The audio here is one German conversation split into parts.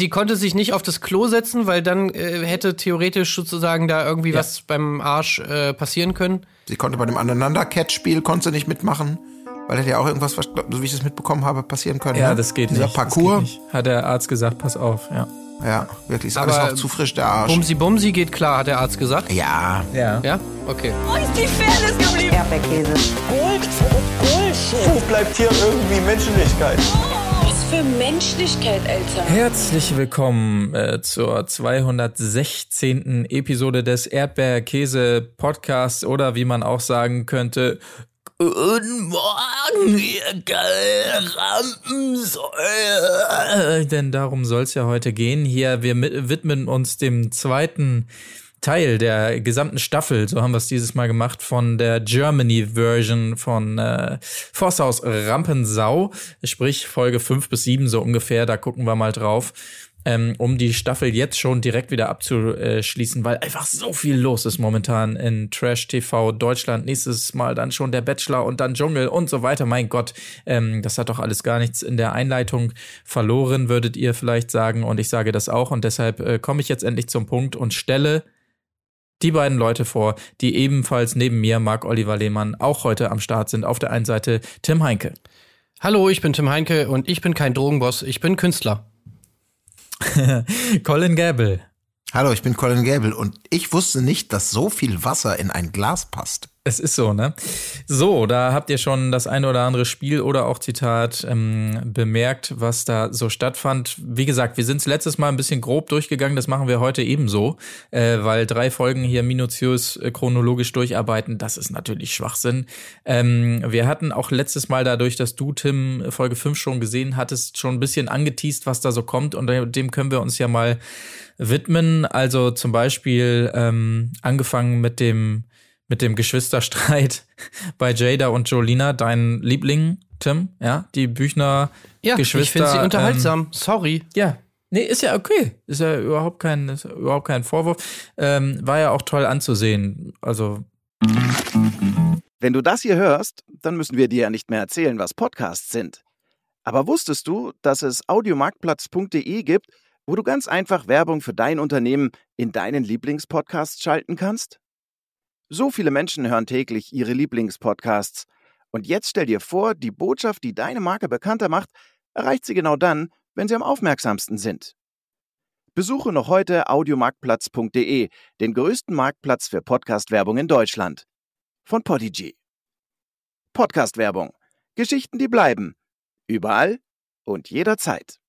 sie konnte sich nicht auf das Klo setzen, weil dann äh, hätte theoretisch sozusagen da irgendwie Ja. was beim Arsch äh, passieren können. Sie konnte bei dem Aneinander-Catch-Spiel konnte sie nicht mitmachen, weil hätte ja auch irgendwas, was, so wie ich das mitbekommen habe, passieren können. Ja, ne? das geht Dieser nicht. Parcours. Das geht nicht. Hat der Arzt gesagt, pass auf, ja. Ja, wirklich, ist alles Aber noch zu frisch, der Arsch. Bumsi Bumsi geht klar, hat der Arzt gesagt. Ja, Ja. Ja? Okay. Wo ist die Fairness geblieben? Erdbeerkäse. Wo bleibt hier irgendwie Menschlichkeit? Was für Menschlichkeit, Alter. Herzlich willkommen äh, zur 216. Episode des Erdbeerkäse-Podcasts oder wie man auch sagen könnte, Guten Morgen, ihr Rampensäue. Denn darum soll es ja heute gehen. Hier, wir widmen uns dem zweiten Teil der gesamten Staffel, so haben wir es dieses Mal gemacht, von der Germany-Version von äh, Forsthaus Rampensau, sprich Folge 5 bis 7 so ungefähr, da gucken wir mal drauf, ähm, um die Staffel jetzt schon direkt wieder abzuschließen, weil einfach so viel los ist momentan in Trash TV Deutschland. Nächstes Mal dann schon der Bachelor und dann Dschungel und so weiter. Mein Gott, ähm, das hat doch alles gar nichts in der Einleitung verloren, würdet ihr vielleicht sagen. Und ich sage das auch. Und deshalb äh, komme ich jetzt endlich zum Punkt und stelle die beiden Leute vor, die ebenfalls neben mir, Marc Oliver Lehmann, auch heute am Start sind. Auf der einen Seite Tim Heinke. Hallo, ich bin Tim Heinke und ich bin kein Drogenboss, ich bin Künstler. Colin Gable. hallo, ich bin Colin Gable und ich wusste nicht, dass so viel Wasser in ein Glas passt. Es ist so, ne? So, da habt ihr schon das eine oder andere Spiel oder auch Zitat ähm, bemerkt, was da so stattfand. Wie gesagt, wir sind letztes Mal ein bisschen grob durchgegangen, das machen wir heute ebenso, äh, weil drei Folgen hier minutiös äh, chronologisch durcharbeiten, das ist natürlich Schwachsinn. Ähm, wir hatten auch letztes Mal dadurch, dass du, Tim, Folge 5 schon gesehen hattest, schon ein bisschen angeteased, was da so kommt und dem können wir uns ja mal widmen. Also zum Beispiel ähm, angefangen mit dem mit dem Geschwisterstreit bei Jada und Jolina, dein Liebling, Tim, ja, die Büchner Ja, Geschwister. ich finde sie ähm, unterhaltsam. Sorry. ja. Nee, ist ja okay. Ist ja überhaupt kein, ist ja überhaupt kein Vorwurf. Ähm, war ja auch toll anzusehen. Also, Wenn du das hier hörst, dann müssen wir dir ja nicht mehr erzählen, was Podcasts sind. Aber wusstest du, dass es audiomarktplatz.de gibt, wo du ganz einfach Werbung für dein Unternehmen in deinen Lieblingspodcasts schalten kannst? So viele Menschen hören täglich ihre Lieblingspodcasts. Und jetzt stell dir vor, die Botschaft, die deine Marke bekannter macht, erreicht sie genau dann, wenn sie am aufmerksamsten sind. Besuche noch heute audiomarktplatz.de, den größten Marktplatz für Podcast-Werbung in Deutschland von Podigy. Podcast-Werbung. Geschichten, die bleiben. Überall und jederzeit.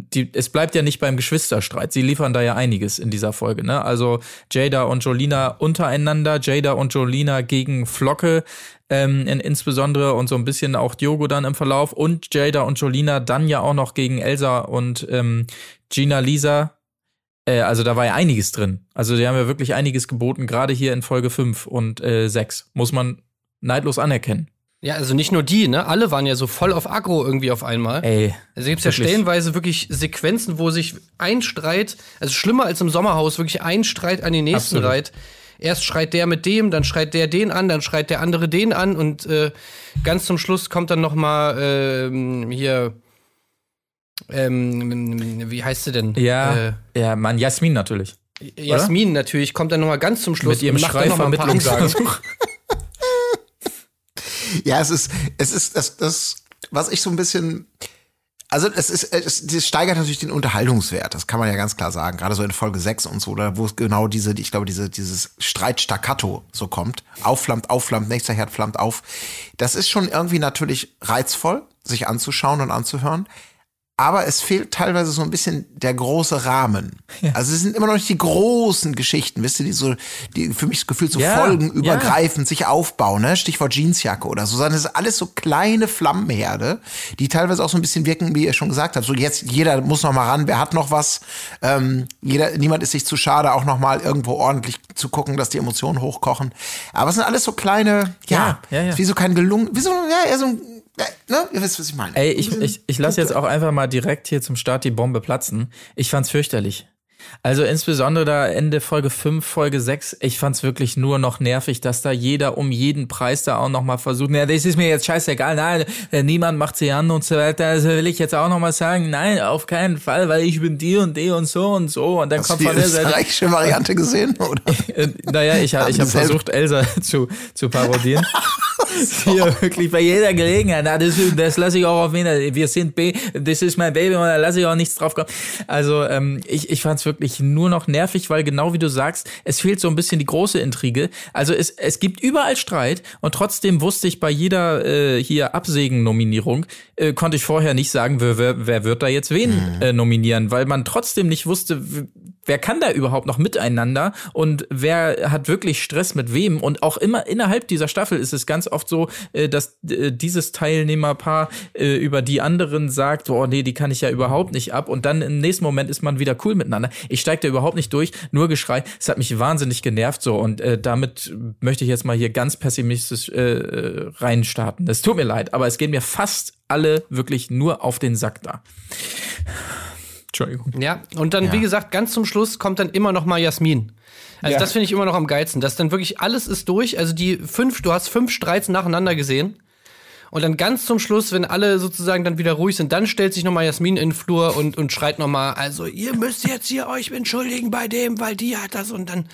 Die, es bleibt ja nicht beim Geschwisterstreit. Sie liefern da ja einiges in dieser Folge, ne? Also Jada und Jolina untereinander, Jada und Jolina gegen Flocke, ähm, in, insbesondere und so ein bisschen auch Diogo dann im Verlauf und Jada und Jolina dann ja auch noch gegen Elsa und ähm, Gina Lisa. Äh, also da war ja einiges drin. Also die haben ja wirklich einiges geboten, gerade hier in Folge 5 und äh, 6. Muss man neidlos anerkennen. Ja, also nicht nur die, ne? Alle waren ja so voll auf Aggro irgendwie auf einmal. Ey. Also gibt's ja wirklich. stellenweise wirklich Sequenzen, wo sich ein Streit, also schlimmer als im Sommerhaus, wirklich ein Streit an den nächsten Absolut. reiht. Erst schreit der mit dem, dann schreit der den an, dann schreit der andere den an und äh, ganz zum Schluss kommt dann noch mal ähm, hier ähm, wie heißt sie denn? Ja, ja, Mann, Jasmin natürlich. Äh, Jasmin natürlich kommt dann noch mal ganz zum Schluss Mit ihrem macht dann noch mal ein paar Ansagen. Schreivermittlungsversuch. Ja, es ist, es ist das, das, was ich so ein bisschen, also es ist, es, das steigert natürlich den Unterhaltungswert, das kann man ja ganz klar sagen, gerade so in Folge 6 und so, da wo es genau diese, ich glaube, diese, dieses Streitstaccato so kommt, aufflammt, aufflammt, nächster Herd flammt auf. Das ist schon irgendwie natürlich reizvoll, sich anzuschauen und anzuhören. Aber es fehlt teilweise so ein bisschen der große Rahmen. Also es sind immer noch nicht die großen Geschichten, wisst ihr, die so, die für mich das Gefühl so Ja, folgenübergreifend sich aufbauen, ne? Stichwort Jeansjacke oder so, sondern es ist alles so kleine Flammenherde, die teilweise auch so ein bisschen wirken, wie ihr schon gesagt habt. So jetzt jeder muss noch mal ran, wer hat noch was? Ähm, jeder, niemand ist sich zu schade, auch noch mal irgendwo ordentlich zu gucken, dass die Emotionen hochkochen. Aber es sind alles so kleine, ja, Ja, ja, ja. wie so kein gelungen, wie so, ja, eher so ein, ne? Ihr wisst, was ich meine. Ey, ich, ich, ich lasse jetzt auch einfach mal direkt hier zum Start die Bombe platzen. Ich fand's fürchterlich. Also insbesondere da Ende Folge 5, Folge 6, ich fand's wirklich nur noch nervig, dass da jeder um jeden Preis da auch nochmal versucht, ja, das ist mir jetzt scheißegal, nein, äh, niemand macht sie an und so weiter, also will ich jetzt auch nochmal sagen, nein, auf keinen Fall, weil ich bin die und die und so und so und dann Hast kommt du die von der Seite, österreichische Variante gesehen? Oder? Äh, naja, ich, hab- ich habe versucht, Elsa zu, zu parodieren. Hier wirklich bei jeder Gelegenheit. Na, das, das lasse ich auch auf mich. Wir sind B, das ist mein Baby und da lasse ich auch nichts drauf kommen. Also ähm, ich, ich fand es wirklich nur noch nervig, weil genau wie du sagst, es fehlt so ein bisschen die große Intrige. Also es, es gibt überall Streit und trotzdem wusste ich bei jeder äh, hier Absägen-Nominierung, äh, konnte ich vorher nicht sagen, wer, wer, wer wird da jetzt wen äh, nominieren, weil man trotzdem nicht wusste, wer kann da überhaupt noch miteinander und wer hat wirklich Stress mit wem und auch immer innerhalb dieser Staffel ist es ganz oft so, äh, dass äh, dieses Teilnehmerpaar äh, über die anderen sagt, oh nee, die kann ich ja überhaupt nicht ab und dann im nächsten Moment ist man wieder cool miteinander. Ich steige da überhaupt nicht durch, nur Geschrei. Es hat mich wahnsinnig genervt so und damit möchte ich jetzt mal hier ganz pessimistisch reinstarten. Es tut mir leid, aber es gehen mir fast alle wirklich nur auf den Sack da. Entschuldigung. Ja, und dann, wie gesagt, ganz zum Schluss kommt dann immer noch mal Jasmin. Also Ja. das finde ich immer noch am geilsten, dass dann wirklich alles ist durch. Also die fünf, du hast fünf Streits nacheinander gesehen. Und dann ganz zum Schluss, wenn alle sozusagen dann wieder ruhig sind, dann stellt sich nochmal Jasmin in den Flur und, und schreit nochmal, also ihr müsst jetzt hier euch entschuldigen bei dem, weil die hat das und dann,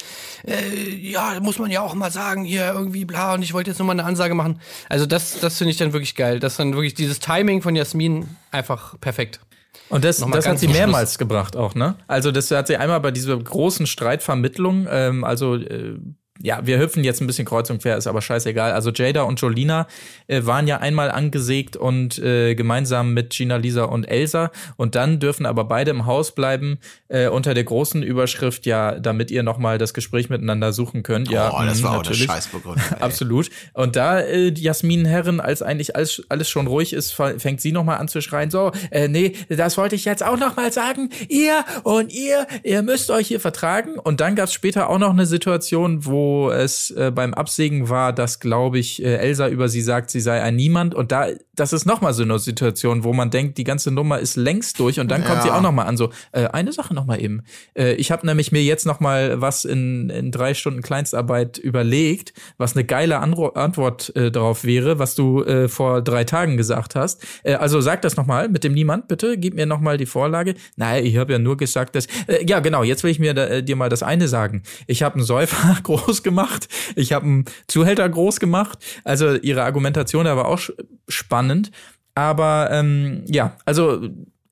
äh, ja, muss man ja auch mal sagen, hier irgendwie bla und ich wollte jetzt nochmal eine Ansage machen. Also das, das finde ich dann wirklich geil. Das dann wirklich dieses Timing von Jasmin einfach perfekt. Und das, das hat sie mehrmals gebracht auch, ne? Also das hat sie einmal bei dieser großen Streitvermittlung, ähm, also äh, ja, wir hüpfen jetzt ein bisschen kreuz und quer, ist aber scheißegal. Also Jada und Jolina äh, waren ja einmal angesägt und äh, gemeinsam mit Gina, Lisa und Elsa. Und dann dürfen aber beide im Haus bleiben äh, unter der großen Überschrift, ja, damit ihr nochmal das Gespräch miteinander suchen könnt. Ja, oh, das mh, war auch natürlich. eine Scheißbegründung. Absolut. Und da äh, Jasmin Herren, als eigentlich alles, alles schon ruhig ist, fängt sie nochmal an zu schreien, so, äh, nee, das wollte ich jetzt auch nochmal sagen, ihr und ihr, ihr müsst euch hier vertragen. Und dann gab es später auch noch eine Situation, wo es äh, beim Absägen war, dass, glaube ich, äh, Elsa über sie sagt, sie sei ein Niemand. Und da, das ist nochmal so eine Situation, wo man denkt, die ganze Nummer ist längst durch. Und dann kommt Ja. sie auch nochmal an, so, äh, eine Sache nochmal eben. Äh, ich habe nämlich mir jetzt nochmal was in, in drei Stunden Kleinstarbeit überlegt, was eine geile Anro Antwort äh, darauf wäre, was du äh, vor drei Tagen gesagt hast. Äh, also sag das nochmal mit dem Niemand, bitte. Gib mir nochmal die Vorlage. Nein, ich habe ja nur gesagt, dass. Äh, ja, genau, jetzt will ich mir da, äh, dir mal das eine sagen. Ich habe einen Säufer groß gemacht, ich habe einen Zuhälter groß gemacht. Also ihre Argumentation da war auch spannend. Aber ähm, ja, also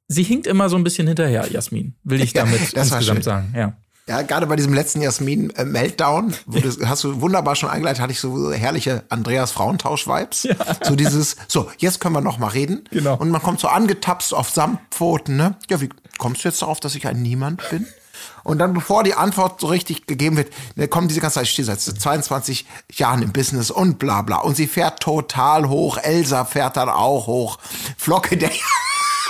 sie hinkt immer so ein bisschen hinterher, Jasmin, will ich Ja, damit war insgesamt sagen. Ja. Ja, gerade bei diesem letzten Jasmin-Meltdown, du, hast du wunderbar schon eingeleitet, hatte ich so herrliche Andreas Frauentausch-Vibes. So dieses, so, jetzt können wir noch mal reden. Genau. Und man kommt so angetapst auf Samtpfoten, ne? Ja, wie kommst du jetzt darauf, dass ich ein Niemand bin? Und dann, bevor die Antwort so richtig gegeben wird, ne, kommen diese ganze Zeit, seit 22 Jahren im Business und bla bla. Und sie fährt total hoch. Elsa fährt dann auch hoch. Flocke, der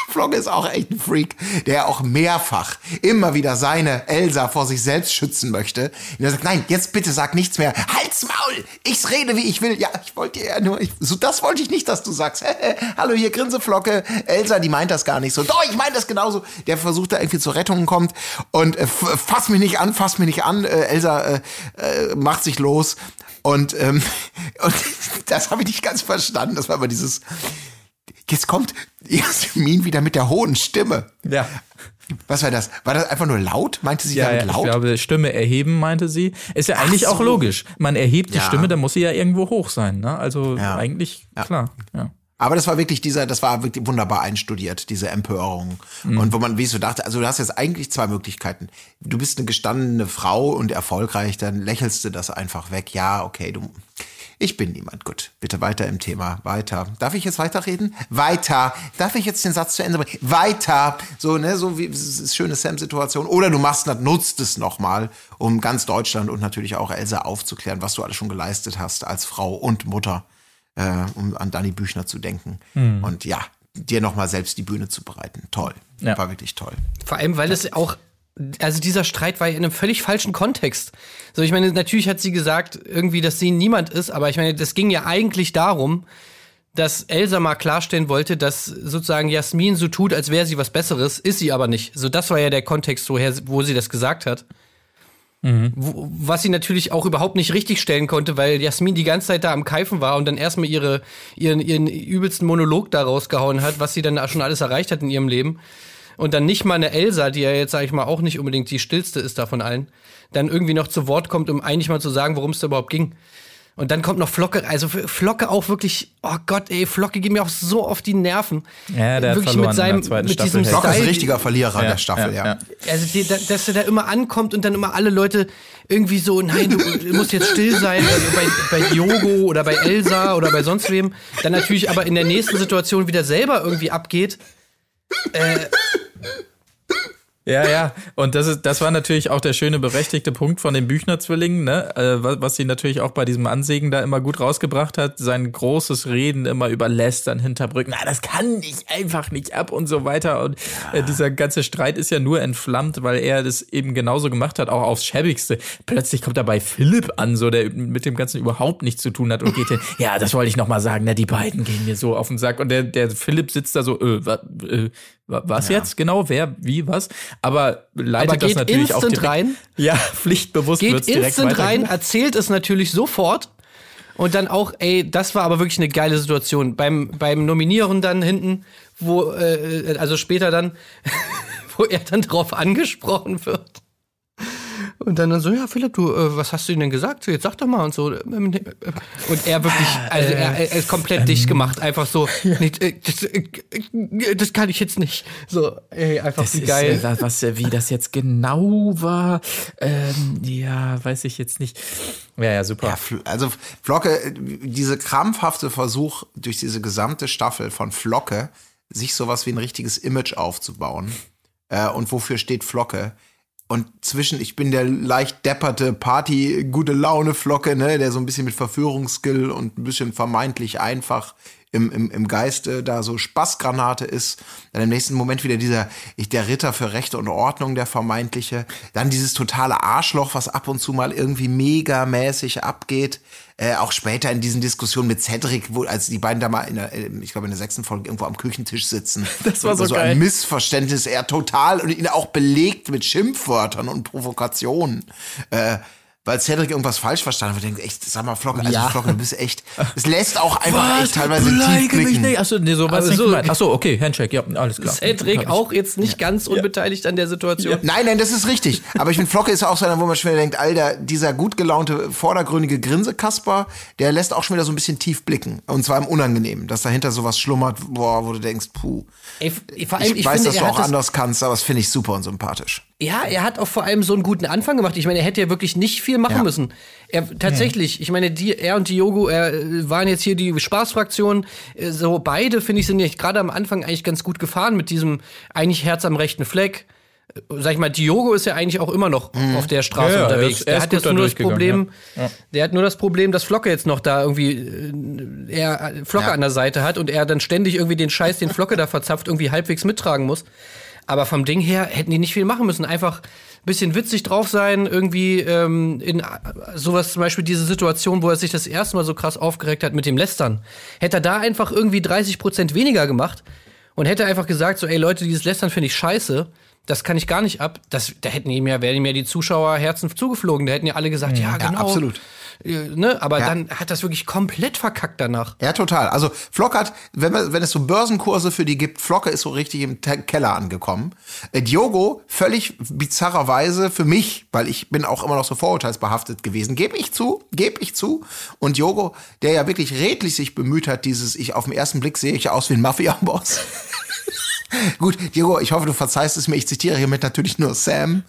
Flocke ist auch echt ein Freak, der auch mehrfach immer wieder seine Elsa vor sich selbst schützen möchte. Und er sagt, nein, jetzt bitte sag nichts mehr. Halt's Maul! Ich rede, wie ich will. Ja, ich wollte ja nur, ich, so, das wollte ich nicht, dass du sagst. Hallo, hier Grinseflocke. Elsa, die meint das gar nicht so. Doch, ich meine das genauso. Der versucht da irgendwie zur Rettung kommt und äh, fass mich nicht an, fass mich nicht an. Äh, Elsa äh, äh, macht sich los. Und, ähm, und das habe ich nicht ganz verstanden. Das war aber dieses, Jetzt kommt Jasmin wieder mit der hohen Stimme. Ja. Was war das? War das einfach nur laut? Meinte sie Ja, damit ja, ich laut? glaube, Stimme erheben, meinte sie. Ist ja eigentlich so. auch logisch. Man erhebt die Ja. Stimme, dann muss sie ja irgendwo hoch sein. Ne? Also Ja. eigentlich klar. Ja. Aber das war wirklich dieser, das war wirklich wunderbar einstudiert, diese Empörung. Mhm. Und wo man wie so dachte, also du hast jetzt eigentlich zwei Möglichkeiten. Du bist eine gestandene Frau und erfolgreich, dann lächelst du das einfach weg. Ja, okay, du. Ich bin niemand. Gut, bitte weiter im Thema. Weiter. Darf ich jetzt weiterreden? Weiter. Darf ich jetzt den Satz zu Ende bringen? Weiter. So, ne, so wie, das schöne Sam-Situation. Oder du machst, nutzt es nochmal, um ganz Deutschland und natürlich auch Elsa aufzuklären, was du alles schon geleistet hast als Frau und Mutter äh, um an Danny Büchner zu denken. Und ja, dir nochmal selbst die Bühne zu bereiten. Toll. Ja. War wirklich toll. Vor allem, weil es auch, also dieser Streit war ja in einem völlig falschen Kontext. So, ich meine, natürlich hat sie gesagt, irgendwie, dass sie niemand ist, aber ich meine, das ging ja eigentlich darum, dass Elsa mal klarstellen wollte, dass sozusagen Jasmin so tut, als wäre sie was Besseres, ist sie aber nicht. So, das war ja der Kontext, woher, wo sie das gesagt hat. Wo, was sie natürlich auch überhaupt nicht richtig stellen konnte, weil Jasmin die ganze Zeit da am Keifen war und dann erstmal ihre, ihren, ihren übelsten Monolog da rausgehauen hat, was sie dann schon alles erreicht hat in ihrem Leben. Und dann nicht mal eine Elsa, die ja jetzt, sag ich mal, auch nicht unbedingt die stillste ist da von allen, dann irgendwie noch zu Wort kommt, um eigentlich mal zu sagen, worum es da überhaupt ging. Und dann kommt noch Flocke, also Flocke auch wirklich, oh Gott, ey, Flocke geht mir auch so auf die Nerven. Ja, der hat wirklich verloren mit in seinem, der zweiten mit Staffel. diesem Hey. Flock ist ein richtiger Verlierer der Staffel, ja. also die, da- dass er da immer ankommt und dann immer alle Leute irgendwie so, nein, du, musst jetzt still sein, also bei, bei Diogo oder bei Elsa oder bei sonst wem, dann natürlich aber in der nächsten Situation wieder selber irgendwie abgeht. Ja, ja. Und das ist, das war natürlich auch der schöne berechtigte Punkt von den Büchner-Zwillingen, ne? Äh, was, was sie natürlich auch bei diesem Ansägen da immer gut rausgebracht hat. Sein großes Reden immer über Lästern, Hinterbrücken. Na, das kann ich einfach nicht ab und so weiter. Und äh, dieser ganze Streit ist ja nur entflammt, weil er das eben genauso gemacht hat, auch aufs Schäbigste. Plötzlich kommt dabei Philipp an, so der mit dem Ganzen überhaupt nichts zu tun hat und geht hin. Ja, das wollte ich noch mal sagen. Na, die beiden gehen mir so auf den Sack. Und der, der Philipp sitzt da so, äh, äh, wa- was jetzt genau? Wer, wie, was? Aber leitet Aber das geht natürlich auch direkt, rein. Ja, pflichtbewusst Geht wird's direkt instant rein, erzählt es natürlich sofort. Und dann auch, ey, das war aber wirklich eine geile Situation. Beim, beim Nominieren dann hinten, wo, äh, also später dann, wo er dann drauf angesprochen wird. Und dann, dann so, ja, Philipp, du, äh, was hast du ihm denn gesagt? So, Jetzt sag doch mal und so. Und er wirklich, also er, er ist komplett dicht gemacht. Einfach so, nicht, äh, das, äh, das kann ich jetzt nicht. So, ey, einfach Das wie ist, geil. äh, was, äh, wie das jetzt genau war, ähm, ja, weiß ich jetzt nicht. Ja, ja, super. Ja, also Flocke, äh, diese krampfhafte Versuch durch diese gesamte Staffel von Flocke, sich sowas wie ein richtiges Image aufzubauen. Äh, und wofür steht Flocke? Und zwischen, ich bin der leicht depperte Party, gute Laune Flocke, ne, der so ein bisschen mit Verführungsskill und ein bisschen vermeintlich einfach im, im, im Geiste da so Spaßgranate ist. Dann im nächsten Moment wieder dieser, ich, der Ritter für Rechte und Ordnung, der vermeintliche. Dann dieses totale Arschloch, was ab und zu mal irgendwie megamäßig abgeht. Äh, auch später in diesen Diskussionen mit Cedric, wo, als die beiden da mal in der, äh, ich glaube in der sechsten Folge irgendwo am Küchentisch sitzen. Das war so so geil. ein Missverständnis, er total und ihn auch belegt mit Schimpfwörtern und Provokationen. Äh, weil Cedric irgendwas falsch verstanden hat. Ich denke, echt, sag mal, Flocke, also Ja. Flocke, du bist echt, es lässt auch einfach echt teilweise tief blicken. Achso, nee, so war Aber nicht so- gemeint. Achso, okay, Handshake, ja, alles klar. Cedric auch jetzt nicht ganz unbeteiligt an der Situation. Nein, nein, das ist richtig. Aber ich finde, Flocke ist auch so einer, wo man schon wieder denkt, Alter, dieser gut gelaunte, vordergründige Grinsekasper, der lässt auch schon wieder so ein bisschen tief blicken. Und zwar im Unangenehmen, dass dahinter sowas schlummert, boah, wo du denkst, puh. Ey, vor allem, Ich, ich, weiß, finde, dass du auch anders kannst, aber das finde ich super und sympathisch. Ja, er hat auch vor allem so einen guten Anfang gemacht. Ich meine, er hätte ja wirklich nicht viel machen Ja. müssen. Er tatsächlich, ich meine, die, er und Diogo er, äh, waren jetzt hier die Spaßfraktion. Äh, So beide finde ich sind ja gerade am Anfang eigentlich ganz gut gefahren mit diesem eigentlich Herz am rechten Fleck. Äh, Sag ich mal, Diogo ist ja eigentlich auch immer noch auf der Straße Ja, ja, er unterwegs. ist- er hat jetzt nur das Problem, der hat nur das Problem, dass Flocke jetzt noch da irgendwie er Flocke an der Seite hat und er dann ständig irgendwie den Scheiß, den Flocke da verzapft, irgendwie halbwegs mittragen muss. Aber vom Ding her hätten die nicht viel machen müssen. Einfach ein bisschen witzig drauf sein, irgendwie ähm, in äh, sowas zum Beispiel diese Situation, wo er sich das erste Mal so krass aufgeregt hat mit dem Lästern. Hätte er da einfach irgendwie 30 Prozent weniger gemacht und hätte einfach gesagt, so, ey Leute, dieses Lästern finde ich scheiße. Das kann ich gar nicht ab. Das, da hätten ihm ja, wären ihm ja die Zuschauerherzen zugeflogen. Da hätten ja alle gesagt, ja, genau. absolut. Äh, Ne? Aber Ja. dann hat das wirklich komplett verkackt danach. Ja, total. Also Flocke hat, wenn, man, wenn es so Börsenkurse für die gibt, Flocke ist so richtig im Te Keller angekommen. Äh, Diogo, völlig bizarrerweise für mich, weil ich bin auch immer noch so vorurteilsbehaftet gewesen, gebe ich zu, gebe ich zu. Und Diogo, der ja wirklich redlich sich bemüht hat, dieses, ich auf den ersten Blick sehe ich ja aus wie ein Mafia-Boss. Gut, Diego, ich hoffe, du verzeihst es mir. Ich zitiere hiermit natürlich nur Sam.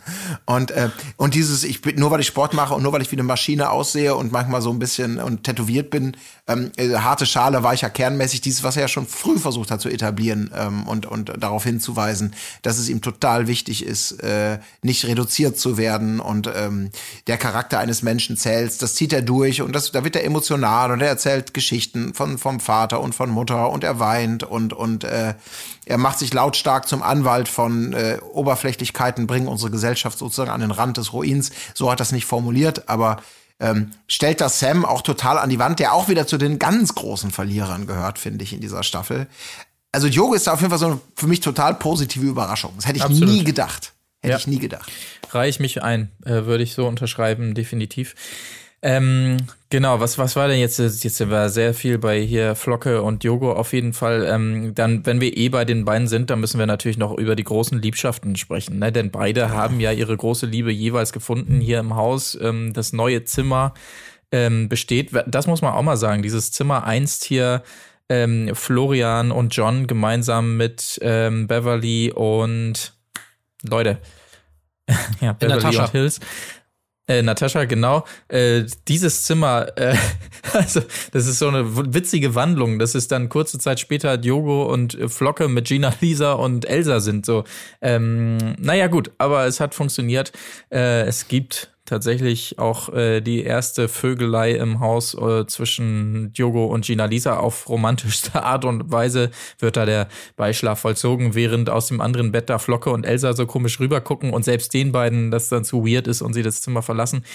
Und, äh, und dieses, ich bin, nur weil ich Sport mache und nur weil ich wie eine Maschine aussehe und manchmal so ein bisschen und tätowiert bin, ähm, äh, harte Schale, weicher Kernmäßig, dieses, was er ja schon früh versucht hat zu etablieren ähm, und, und darauf hinzuweisen, dass es ihm total wichtig ist, äh, nicht reduziert zu werden und ähm, der Charakter eines Menschen zählt. Das zieht er durch und das, da wird er emotional und er erzählt Geschichten von, vom Vater und von Mutter und er weint und, und äh, er macht sich lautstark zum Anwalt von äh, Oberflächlichkeiten, bringen unsere Gesellschaft sozusagen an den Rand des Ruins. So hat es nicht formuliert, aber ähm, stellt das Sam auch total an die Wand, der auch wieder zu den ganz großen Verlierern gehört, finde ich, in dieser Staffel. Also Diogo ist da auf jeden Fall so eine für mich total positive Überraschung. Das hätte ich Absolut. nie gedacht. Hätte Ja. ich nie gedacht. Reihe ich mich ein, äh, würde ich so unterschreiben, definitiv. Ähm, genau, was, was war denn jetzt? Jetzt wir sehr viel bei hier Flocke und Jogo auf jeden Fall. Ähm, dann, wenn wir eh bei den beiden sind, dann müssen wir natürlich noch über die großen Liebschaften sprechen, ne? Denn beide haben ja ihre große Liebe jeweils gefunden hier im Haus. Ähm, das neue Zimmer ähm, besteht. Das muss man auch mal sagen. Dieses Zimmer einst hier ähm, Florian und John gemeinsam mit ähm, Beverly und Leute. ja, Beverly und Hills. Äh, Natascha, genau. Äh, dieses Zimmer, äh, also das ist so eine witzige Wandlung. Das ist dann kurze Zeit später Diogo und äh, Flocke mit Gina, Lisa und Elsa sind so. Ähm, naja, gut, aber es hat funktioniert. Äh, es gibt tatsächlich auch äh, die erste Vögelei im Haus äh, zwischen Diogo und Gina Lisa auf romantischste Art und Weise wird da der Beischlaf vollzogen, während aus dem anderen Bett da Flocke und Elsa so komisch rübergucken und selbst den beiden das dann zu weird ist und sie das Zimmer verlassen.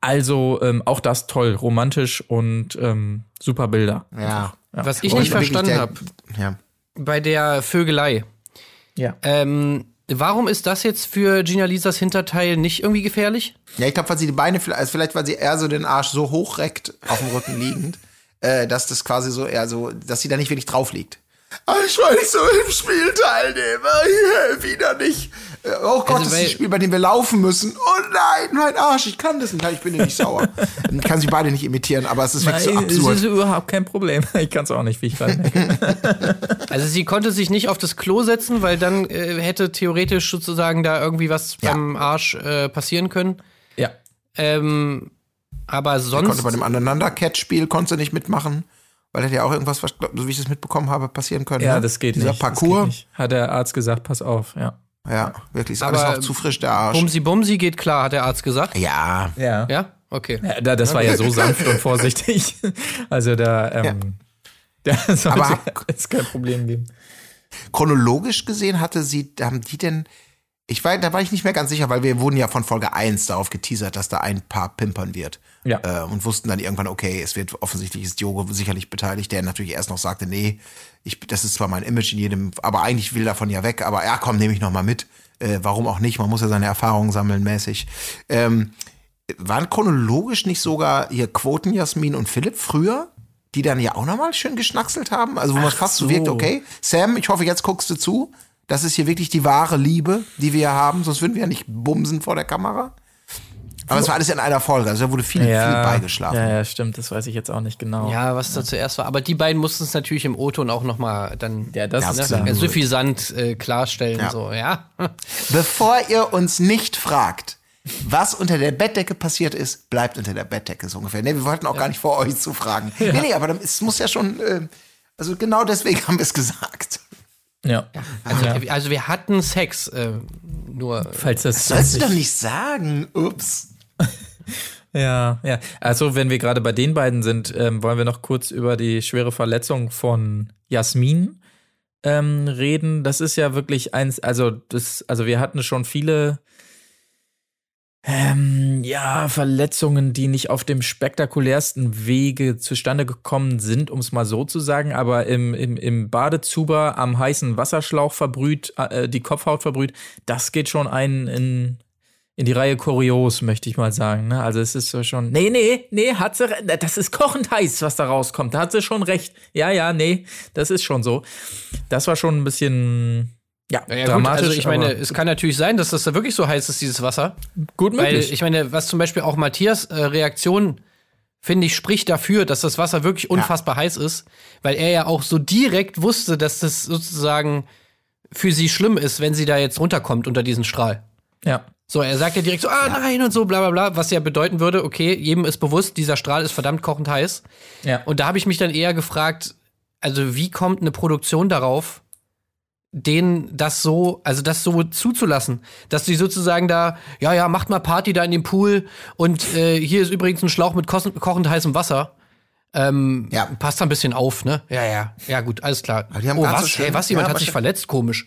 Also ähm, auch das toll, romantisch und ähm, super Bilder. Ja. Was ich nicht verstanden habe Ja. bei der Vögelei, Ja. ähm, warum ist das jetzt für Gina Lisas Hinterteil nicht irgendwie gefährlich? Ja, ich glaube, weil sie die Beine, vielleicht- also vielleicht weil sie eher so den Arsch so hoch reckt, auf dem Rücken liegend, äh, dass das quasi so eher so, dass sie da nicht wirklich drauf liegt. Ah, Ich nicht so im Spiel teilnehmen, wieder nicht. Oh Gott, Also, das ist ein Spiel, bei dem wir laufen müssen. Oh nein, mein Arsch, ich kann das nicht. Nein, Ich bin dir nicht sauer. Ich kann sie beide nicht imitieren, aber es ist wirklich so Nein, es ist absurd. überhaupt kein Problem. Ich kann es auch nicht, wie ich merke. Also sie konnte sich nicht auf das Klo setzen, weil dann äh, hätte theoretisch sozusagen da irgendwie was Ja. beim Arsch äh, passieren können. ja. Ähm, aber sonst. Konnte bei dem Aneinander-Cat-Spiel konnte sie nicht mitmachen, weil hätte ja auch irgendwas, was, so wie ich das mitbekommen habe, passieren können. Ja, ne? das geht Dieser nicht. Das Parcours. geht nicht. Hat der Arzt gesagt, pass auf, ja. Ja, wirklich, ist Aber alles noch zu frisch, der Arsch. Bumsi Bumsi geht klar, hat der Arzt gesagt. Ja, Ja. Ja? Okay. Ja, da, das war ja so sanft und vorsichtig. Also da, ähm, da sollte Aber- es kein Problem geben. chronologisch gesehen hatte sie, haben die denn, ich war, da war ich nicht mehr ganz sicher, weil wir wurden ja von Folge 1 darauf geteasert, dass da ein Paar pimpern wird. Ja. Äh, und wussten dann irgendwann, okay, es wird offensichtlich ist Diogo sicherlich beteiligt, der natürlich erst noch sagte, nee, ich, das ist zwar mein Image in jedem, aber eigentlich will davon ja weg, aber ja, komm, nehme ich noch mal mit. Äh, warum auch nicht? Man muss ja seine Erfahrungen sammeln mäßig. Ähm, waren chronologisch nicht sogar hier Quoten Jasmin und Philipp früher, die dann ja auch nochmal schön geschnackselt haben? Also wo man fast so wirkt, okay, Sam, ich hoffe, jetzt guckst du zu. Das ist hier wirklich die wahre Liebe, die wir haben, sonst würden wir ja nicht bumsen vor der Kamera. Aber es war alles in einer Folge, also da wurde viel, viel beigeschlafen. ja, ja, stimmt, das weiß ich jetzt auch nicht genau. Ja, was da zuerst war. Aber die beiden mussten es natürlich im O-Ton auch noch mal dann Ja, das Ja, ist klar. klar. äh, suffisant äh, klarstellen. Ja. So, ja. Bevor ihr uns nicht fragt, was unter der Bettdecke passiert ist, bleibt unter der Bettdecke so ungefähr. Nee, wir wollten auch gar nicht vor euch zu fragen. Nee, nee, aber es muss ja schon, äh, also genau deswegen haben wir es gesagt. Ja. Also, ja. also wir hatten Sex, äh, nur Falls das Sollst du doch nicht sagen. Ups. Ja, ja. Also, wenn wir gerade bei den beiden sind, ähm, wollen wir noch kurz über die schwere Verletzung von Jasmin ähm, reden. Das ist ja wirklich eins, also das, also wir hatten schon viele ähm, ja, Verletzungen, die nicht auf dem spektakulärsten Wege zustande gekommen sind, um es mal so zu sagen, aber im, im, im Badezuber am heißen Wasserschlauch verbrüht, äh, die Kopfhaut verbrüht, das geht schon einen in, in die Reihe kurios, möchte ich mal sagen. Ne? Also es ist schon. Nee, nee, nee, hat sie. Das ist kochend heiß, was da rauskommt. Da hat sie schon recht. Ja, ja, nee, das ist schon so. Das war schon ein bisschen. Ja, Ja, gut, dramatisch. also ich meine, es kann natürlich sein, dass das da wirklich so heiß ist, dieses Wasser. gut Weil möglich. ich meine, was zum Beispiel auch Matthias äh, Reaktion, finde ich, spricht dafür, dass das Wasser wirklich unfassbar heiß ist, weil er ja auch so direkt wusste, dass das sozusagen für sie schlimm ist, wenn sie da jetzt runterkommt unter diesen Strahl. ja. So, er sagt ja direkt so, ah nein und so, bla bla bla, was ja bedeuten würde, okay, jedem ist bewusst, dieser Strahl ist verdammt kochend heiß. Ja. Und da habe ich mich dann eher gefragt, also wie kommt eine Produktion darauf, denen das so, also das so zuzulassen, dass die sozusagen da, ja, ja, macht mal Party da in dem Pool und äh, hier ist übrigens ein Schlauch mit kochend, heißem Wasser. Ähm, Ja. Passt da ein bisschen auf, ne? Ja, ja, ja, gut, alles klar. Aber die haben oh, ganz so was? schön- hey, was? Jemand Ja, hat sich verletzt? Komisch.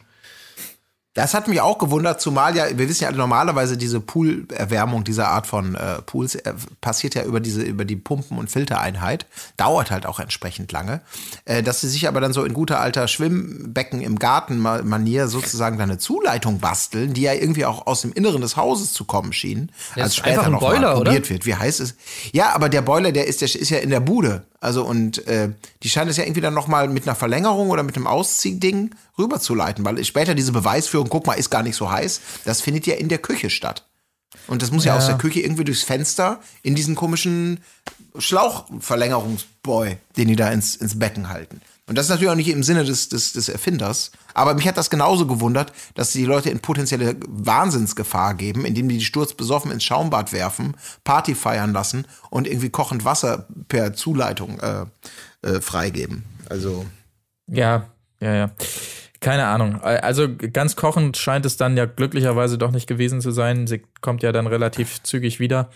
Das hat mich auch gewundert, zumal ja, wir wissen ja alle, normalerweise diese Poolerwärmung dieser Art von äh, Pools äh, passiert ja über diese, über die Pumpen- und Filtereinheit. Dauert halt auch entsprechend lange. Äh, dass sie sich aber dann so in guter alter Schwimmbecken im Garten-Manier sozusagen dann eine Zuleitung basteln, die ja irgendwie auch aus dem Inneren des Hauses zu kommen schien. Das als später noch Boiler, oder? probiert wird. Wie heißt es? Ja, aber der Boiler, der ist, der ist ja in der Bude. Also und äh, die scheint es ja irgendwie dann noch mal mit einer Verlängerung oder mit einem Ausziehding rüberzuleiten, weil später diese Beweisführung, guck mal, ist gar nicht so heiß, das findet ja in der Küche statt. Und das muss ja, Ja. aus der Küche irgendwie durchs Fenster in diesen komischen Schlauchverlängerungsboy, den die da ins, ins Becken halten. Und das ist natürlich auch nicht im Sinne des, des, des Erfinders. Aber mich hat das genauso gewundert, dass die Leute in potenzielle Wahnsinnsgefahr geben, indem die die sturzbesoffen ins Schaumbad werfen, Party feiern lassen und irgendwie kochend Wasser per Zuleitung äh, äh, freigeben. Also Ja, ja, ja. Keine Ahnung. Also ganz kochend scheint es dann ja glücklicherweise doch nicht gewesen zu sein. Sie kommt ja dann relativ zügig wieder.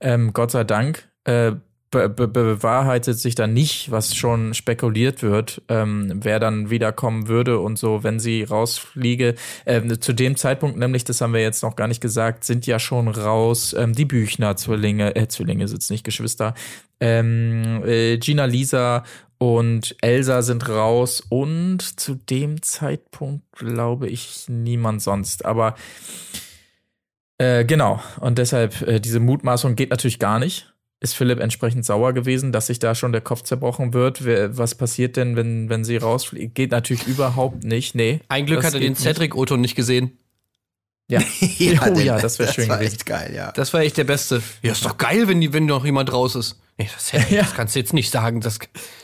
Ähm, Gott sei Dank. Äh, be be bewahrheitet sich dann nicht, was schon spekuliert wird, ähm, wer dann wiederkommen würde und so, wenn sie rausfliege. Ähm, zu dem Zeitpunkt, nämlich, das haben wir jetzt noch gar nicht gesagt, sind ja schon raus ähm, die Büchner-Zwillinge, äh, Zwillinge sitzen nicht Geschwister, ähm, äh, Gina Lisa und Elsa sind raus und zu dem Zeitpunkt glaube ich niemand sonst. Aber äh, genau, und deshalb äh, diese Mutmaßung geht natürlich gar nicht. Ist Philipp entsprechend sauer gewesen, dass sich da schon der Kopf zerbrochen wird? Wer, was passiert denn, wenn, wenn sie rausfliegt? Geht natürlich überhaupt nicht. Nee. Ein Glück hat er den nicht. Cedric-Otto nicht gesehen. Ja. oh denn- ja, das wäre schön war gewesen. echt geil, ja. Das war echt der Beste. Ja, ist doch geil, wenn, die, wenn noch jemand raus ist. Nee, das, hätte- das kannst du jetzt nicht sagen. Das,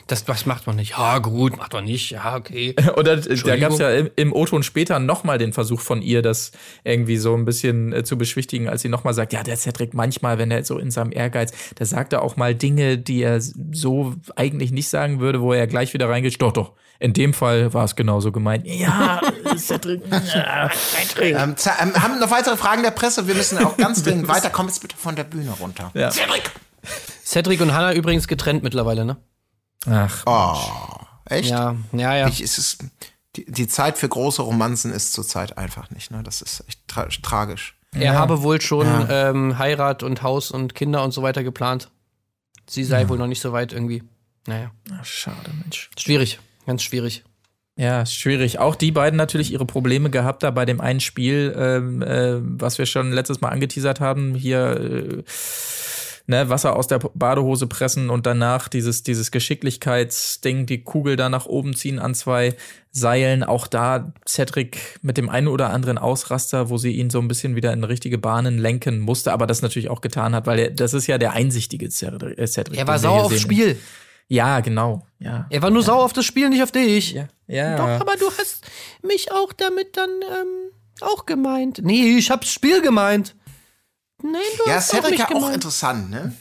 das, das macht man nicht. Ja, gut, macht man nicht. Ja, okay. Oder äh, da gab es ja im, im O-Ton später nochmal den Versuch von ihr, das irgendwie so ein bisschen äh, zu beschwichtigen, als sie nochmal sagt, ja, der Cedric manchmal, wenn er so in seinem Ehrgeiz, da sagt er auch mal Dinge, die er so eigentlich nicht sagen würde, wo er gleich wieder reingeht. Doch, doch. In dem Fall war es genauso gemeint. Ja, Cedric. ja. Ähm, ähm, haben noch weitere Fragen der Presse? Wir müssen auch ganz dringend weiter. Komm jetzt bitte von der Bühne runter. Ja. Cedric und Hannah übrigens getrennt mittlerweile, ne? Ach, Oh, echt? Ja, ja, ja. Ich, es ist, die, die Zeit für große Romanzen ist zurzeit einfach nicht. Ne? Das ist echt tra tragisch. Er habe wohl schon ähm, Heirat und Haus und Kinder und so weiter geplant. Sie sei wohl noch nicht so weit irgendwie. Naja, ach, schade, Mensch. schwierig. Ganz schwierig. Ja, ist schwierig. Auch die beiden natürlich ihre Probleme gehabt da bei dem einen Spiel, ähm, äh, was wir schon letztes Mal angeteasert haben. Hier äh, ne, Wasser aus der Badehose pressen und danach dieses, dieses Geschicklichkeitsding, die Kugel da nach oben ziehen an zwei Seilen. Auch da Cedric mit dem einen oder anderen Ausraster, wo sie ihn so ein bisschen wieder in richtige Bahnen lenken musste, aber das natürlich auch getan hat, weil er, das ist ja der einsichtige Cedric. äh, Er war sauer aufs. Spiel. Ja, genau. Ja. Er war nur sauer auf das Spiel, nicht auf dich. Ja. ja. Doch, aber du hast mich auch damit dann ähm, auch gemeint. Nee, ich hab's Spiel gemeint. Nein, du Ja, hast auch Cedric ja auch interessant, ne?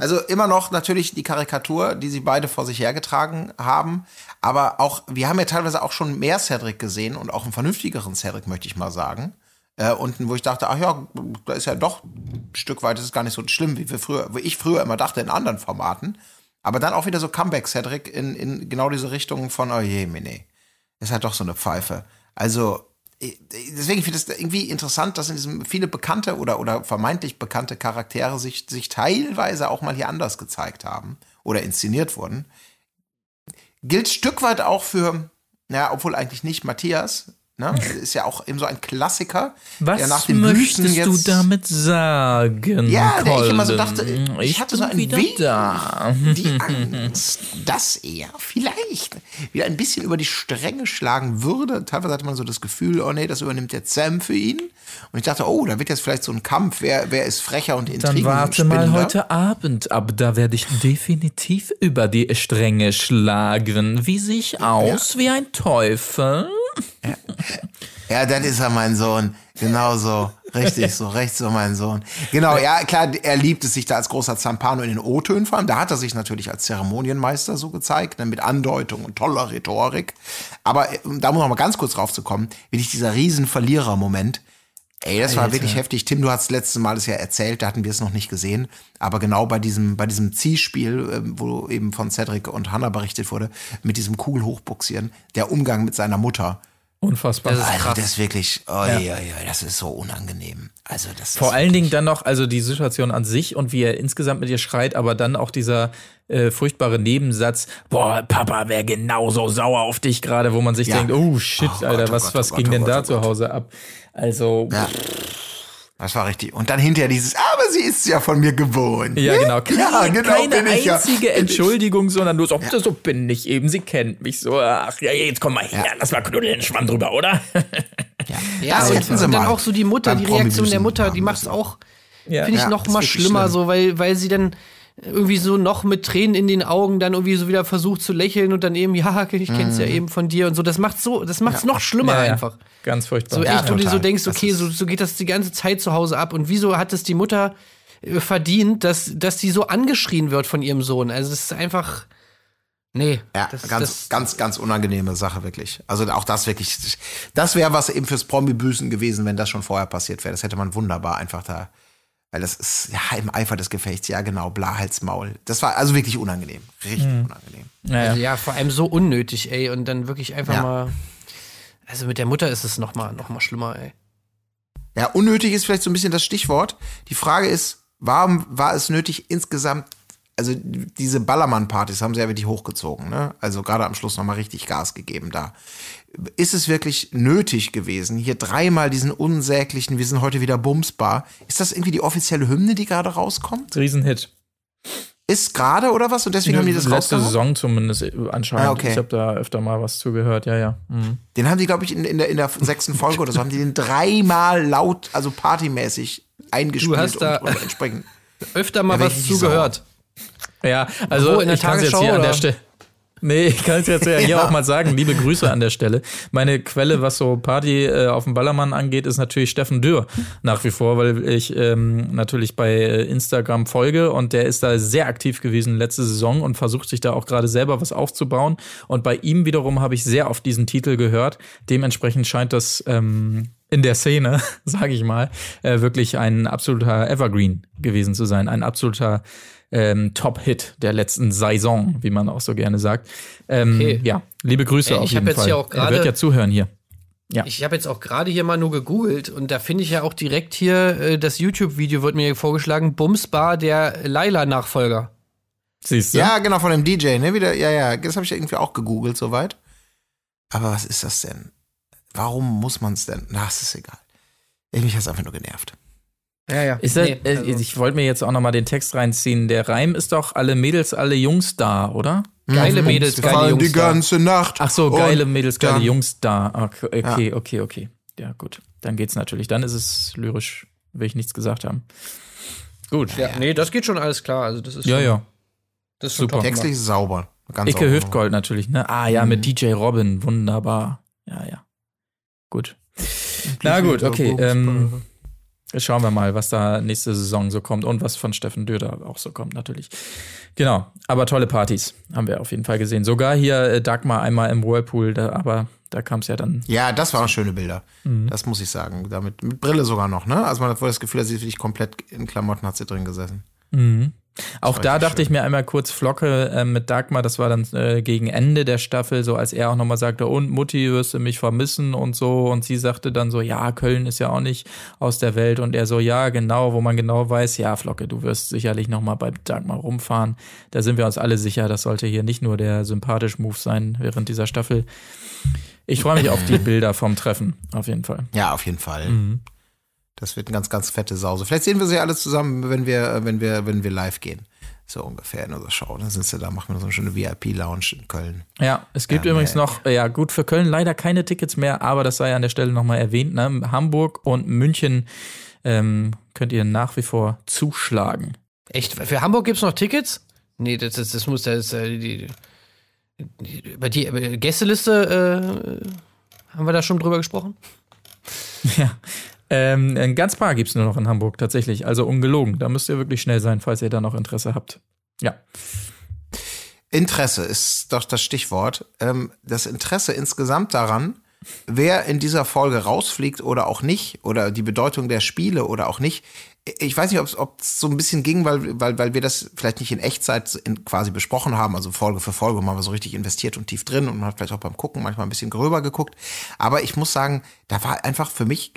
Also immer noch natürlich die Karikatur, die sie beide vor sich hergetragen haben. Aber auch, wir haben ja teilweise auch schon mehr Cedric gesehen und auch einen vernünftigeren Cedric, möchte ich mal sagen. Äh, und wo ich dachte, ach ja, da ist ja doch ein Stück weit, das ist gar nicht so schlimm, wie wir früher, wie ich früher immer dachte in anderen Formaten. Aber dann auch wieder so Comeback Cedric in, in genau diese Richtung von, oh je, Mene. Ist halt doch so eine Pfeife. Also, deswegen finde ich es irgendwie interessant, dass in diesem viele bekannte oder, oder vermeintlich bekannte Charaktere sich, sich teilweise auch mal hier anders gezeigt haben oder inszeniert wurden. Gilt Stück weit auch für, naja, obwohl eigentlich nicht Matthias, ne? Ist ja auch eben so ein Klassiker. Was der möchtest Wüsten du jetzt- damit sagen? Ja, der ich immer so Colin? dachte, ich, ich hatte so ein wenig da. die Angst, dass er vielleicht wieder ein bisschen über die Stränge schlagen würde. Teilweise hatte man so das Gefühl, oh nee, das übernimmt jetzt Sam für ihn. Und ich dachte, oh, da wird jetzt vielleicht so ein Kampf, wer, wer ist frecher und Dann intrigen warte mal heute Abend ab, da werde ich definitiv über die Stränge schlagen. Wie sehe ich aus? Wie ein Teufel? Ja, das ist ja mein Sohn. Genau so. Richtig, so recht so mein Sohn. Genau, ja, klar, er liebt es sich da als großer Zampano in den O-Tönen allem. Da hat er sich natürlich als Zeremonienmeister so gezeigt, ne, mit Andeutung und toller Rhetorik. Aber äh, da muss man mal ganz kurz drauf zu kommen, wirklich dieser riesen Verlierer-Moment. Ey, das war wirklich heftig. Tim, du hast letztes Mal es ja erzählt, da hatten wir es noch nicht gesehen. Aber genau bei diesem, bei diesem Ziehspiel, ähm, wo eben von Cedric und Hannah berichtet wurde, mit diesem Kugelhochbuxieren, der Umgang mit seiner Mutter. Unfassbar. Das ist Also krass. das ist wirklich, oh, ja. Ja, das ist so unangenehm. Also das Vor ist allen Dingen dann noch, also die Situation an sich und wie er insgesamt mit ihr schreit, aber dann auch dieser äh, furchtbare Nebensatz, boah, Papa wäre genauso sauer auf dich gerade, wo man sich Ja. denkt, oh shit, Oh Gott, Alter, oh was, Gott, was oh ging Gott, denn oh da Gott, oh zu. Hause ab? Also, Ja. Das war richtig. Und dann hinterher dieses, aber sie ist ja von mir gewohnt. Ja, genau. Keine, Ja, genau, keine bin ich ja. einzige Entschuldigung, sondern nur so, so bin ich eben, sie kennt mich so. Ach ja, jetzt komm mal her, lass mal knuddeln, Schwamm drüber, oder? Ja, Das und, hätten sie und dann auch so die Mutter, die Reaktion der Mutter, die macht's müssen. auch, Ja. finde ich, Ja, noch mal schlimmer, schlimm. so, weil, weil sie dann irgendwie so noch mit Tränen in den Augen dann irgendwie so wieder versucht zu lächeln und dann eben, ja, ich kenn's Mhm. ja eben von dir und so. Das macht's so, das macht's noch schlimmer Ja, ja. einfach. Ganz furchtbar. So Ja, echt, wo du so denkst, okay, so, so geht das die ganze Zeit zu Hause ab. Und wieso hat es die Mutter äh, verdient, dass, dass die so angeschrien wird von ihrem Sohn? Also das ist einfach. Nee. Ja, das, ganz, das, ganz, ganz unangenehme Sache, wirklich. Also auch das wirklich, das wäre was eben fürs Promi-Büßen gewesen, wenn das schon vorher passiert wäre. Das hätte man wunderbar einfach da, weil das ist, ja, im Eifer des Gefechts, ja genau, bla, Hals, Maul. Das war also wirklich unangenehm, richtig unangenehm. Naja. also ja, vor allem so unnötig, ey. Und dann wirklich einfach Ja. mal. Also mit der Mutter ist es noch mal, noch mal schlimmer, ey. Ja, unnötig ist vielleicht so ein bisschen das Stichwort. Die Frage ist, warum war es nötig insgesamt, also diese Ballermann-Partys haben sie ja wirklich hochgezogen, ne? Also gerade am Schluss nochmal richtig Gas gegeben da. Ist es wirklich nötig gewesen, hier dreimal diesen unsäglichen, wir sind heute wieder bumsbar? Ist das irgendwie die offizielle Hymne, die gerade rauskommt? Riesenhit. Ist gerade oder was? Und deswegen haben die das Letzte? Saison zumindest äh, anscheinend. Ah, okay. Ich habe da öfter mal was zugehört, ja, ja. Mhm. Den haben die, glaube ich, in, in, der, in der sechsten Folge oder so, haben die den dreimal laut, also partymäßig eingespielt Du hast da- und, und entsprechend. Öfter mal wär was zugehört. Ja, also Wo, in der ich kann es jetzt hier an der oder? Stelle. Nee, ich kann es jetzt ja hier Ja. auch mal sagen. Liebe Grüße an der Stelle. Meine Quelle, was so Party äh, auf dem Ballermann angeht, ist natürlich Steffen Dürr nach wie vor, weil ich ähm, natürlich bei äh, Instagram folge und der ist da sehr aktiv gewesen letzte Saison und versucht sich da auch gerade selber was aufzubauen. Und bei ihm wiederum habe ich sehr oft diesen Titel gehört. Dementsprechend scheint das ähm, in der Szene, sage ich mal, äh, wirklich ein absoluter Evergreen gewesen zu sein. Ein absoluter ähm, Top-Hit der letzten Saison, wie man auch so gerne sagt. Ähm, Okay. Ja, liebe Grüße Ey, auf ich jeden Fall. hier auch er wird ja zuhören hier. Ja. Ich habe jetzt auch gerade hier mal nur gegoogelt und da finde ich ja auch direkt hier äh, das YouTube-Video wird mir vorgeschlagen, Bumsbar, der Laila-Nachfolger. Siehst du? Ja, genau, von dem DJ, ne? Wieder, ja, ja, das habe ich irgendwie auch gegoogelt soweit. Aber was ist das denn? Warum muss man es denn? Na, es ist egal. Ich mich hat's einfach nur genervt. Ja, ja. Ist das, Nee, äh, also- ich wollte mir jetzt auch noch mal den Text reinziehen. Der Reim ist doch alle Mädels, alle Jungs da, oder? Geile Mhm. Mädels, geile Jungs die da. ganze Nacht. Ach so, geile Mädels, geile Jungs da. Okay, okay, okay, okay. Ja, gut. Dann geht's natürlich. Dann ist es lyrisch, will ich nichts gesagt haben. Gut. ja, nee, das geht schon alles klar. Also das ist Ja, schon, ja. Das ist Super. Textlich ist sauber. Ganz Icke. Hüftgold natürlich, ne? Ah ja, Mhm. mit DJ Robin, wunderbar. Ja, ja. Gut. Na gut, okay. Ähm, schauen wir mal, was da nächste Saison so kommt und was von Steffen Döder auch so kommt, natürlich. Genau, aber tolle Partys haben wir auf jeden Fall gesehen. Sogar hier äh, Dagmar einmal im Whirlpool, da, aber da kam es ja dann. Ja, das waren schöne Bilder. Mhm. Das muss ich sagen. Damit, mit Brille sogar noch, ne? Also man hat wohl das Gefühl, dass sie wirklich komplett in Klamotten hat sie drin gesessen. Mhm. Auch da dachte ich mir einmal kurz Flocke äh, mit Dagmar, das war dann äh, gegen Ende der Staffel, so als er auch nochmal sagte, und Mutti, wirst du mich vermissen und so. Und sie sagte dann so, ja, Köln ist ja auch nicht aus der Welt. Und er so, ja, genau, wo man genau weiß, ja, Flocke, du wirst sicherlich nochmal bei Dagmar rumfahren. Da sind wir uns alle sicher, das sollte hier nicht nur der sympathisch Move sein während dieser Staffel. Ich freue mich auf die Bilder vom Treffen, auf jeden Fall. Ja, auf jeden Fall. Mhm. Das wird eine ganz, ganz fette Sause. Vielleicht sehen wir sie alle zusammen, wenn wir, wenn wir, wenn wir live gehen. So ungefähr in unserer Show. Dann sind sie da, machen wir so eine schöne VIP-Lounge in Köln. Ja, es gibt Ja, übrigens nee. noch, ja gut, für Köln leider keine Tickets mehr, aber das sei an der Stelle nochmal erwähnt, ne? Hamburg und München ähm, könnt ihr nach wie vor zuschlagen. Echt? Für Hamburg gibt's noch Tickets? Nee, das, das, das muss das, äh, die, die, über die die Gästeliste äh, haben wir da schon drüber gesprochen? Ja. Ähm, ein ganz paar gibt's nur noch in Hamburg, tatsächlich. Also ungelogen. Da müsst ihr wirklich schnell sein, falls ihr da noch Interesse habt. Ja. Interesse ist doch das Stichwort. Ähm, das Interesse insgesamt daran, wer in dieser Folge rausfliegt oder auch nicht, oder die Bedeutung der Spiele oder auch nicht. Ich weiß nicht, ob es so ein bisschen ging, weil, weil, weil wir das vielleicht nicht in Echtzeit in, quasi besprochen haben, also Folge für Folge wir so richtig investiert und tief drin und man hat vielleicht auch beim Gucken manchmal ein bisschen gröber geguckt. Aber ich muss sagen, da war einfach für mich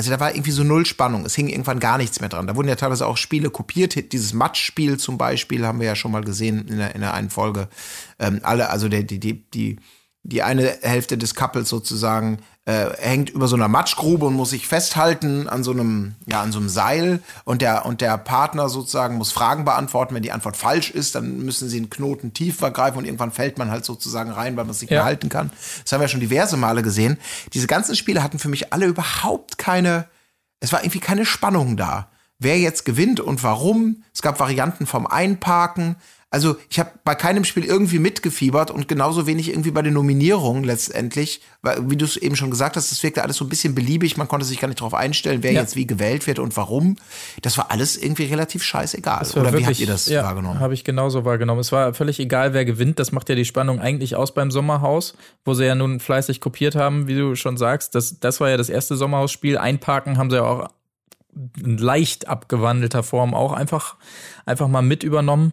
also da war irgendwie so null Spannung. Es hing irgendwann gar nichts mehr dran. Da wurden ja teilweise auch Spiele kopiert. Dieses Matchspiel zum Beispiel haben wir ja schon mal gesehen in der, in der einen Folge. Ähm, alle, also der, die, die, die die eine Hälfte des Couples sozusagen äh, hängt über so einer Matschgrube und muss sich festhalten an so einem ja an so einem Seil. Und der und der Partner sozusagen muss Fragen beantworten. Wenn die Antwort falsch ist dann müssen sie einen Knoten tiefer greifen und irgendwann fällt man halt sozusagen rein weil man es nicht ja. mehr halten kann. Das haben wir schon diverse Male gesehen. Diese ganzen Spiele hatten für mich alle überhaupt keine es war irgendwie keine Spannung da. Wer jetzt gewinnt und warum. Es gab Varianten vom Einparken also ich habe bei keinem Spiel irgendwie mitgefiebert und genauso wenig irgendwie bei den Nominierungen letztendlich, weil, wie du es eben schon gesagt hast, das wirkte alles so ein bisschen beliebig, man konnte sich gar nicht darauf einstellen, wer ja. jetzt wie gewählt wird und warum. Das war alles irgendwie relativ scheißegal. Oder wirklich, wie habt ihr das ja, wahrgenommen? Habe ich genauso wahrgenommen. Es war völlig egal, wer gewinnt. Das macht ja die Spannung eigentlich aus beim Sommerhaus, wo sie ja nun fleißig kopiert haben, wie du schon sagst. Das, das war ja das erste Sommerhausspiel. Einparken haben sie ja auch in leicht abgewandelter Form auch einfach, einfach mal mit übernommen.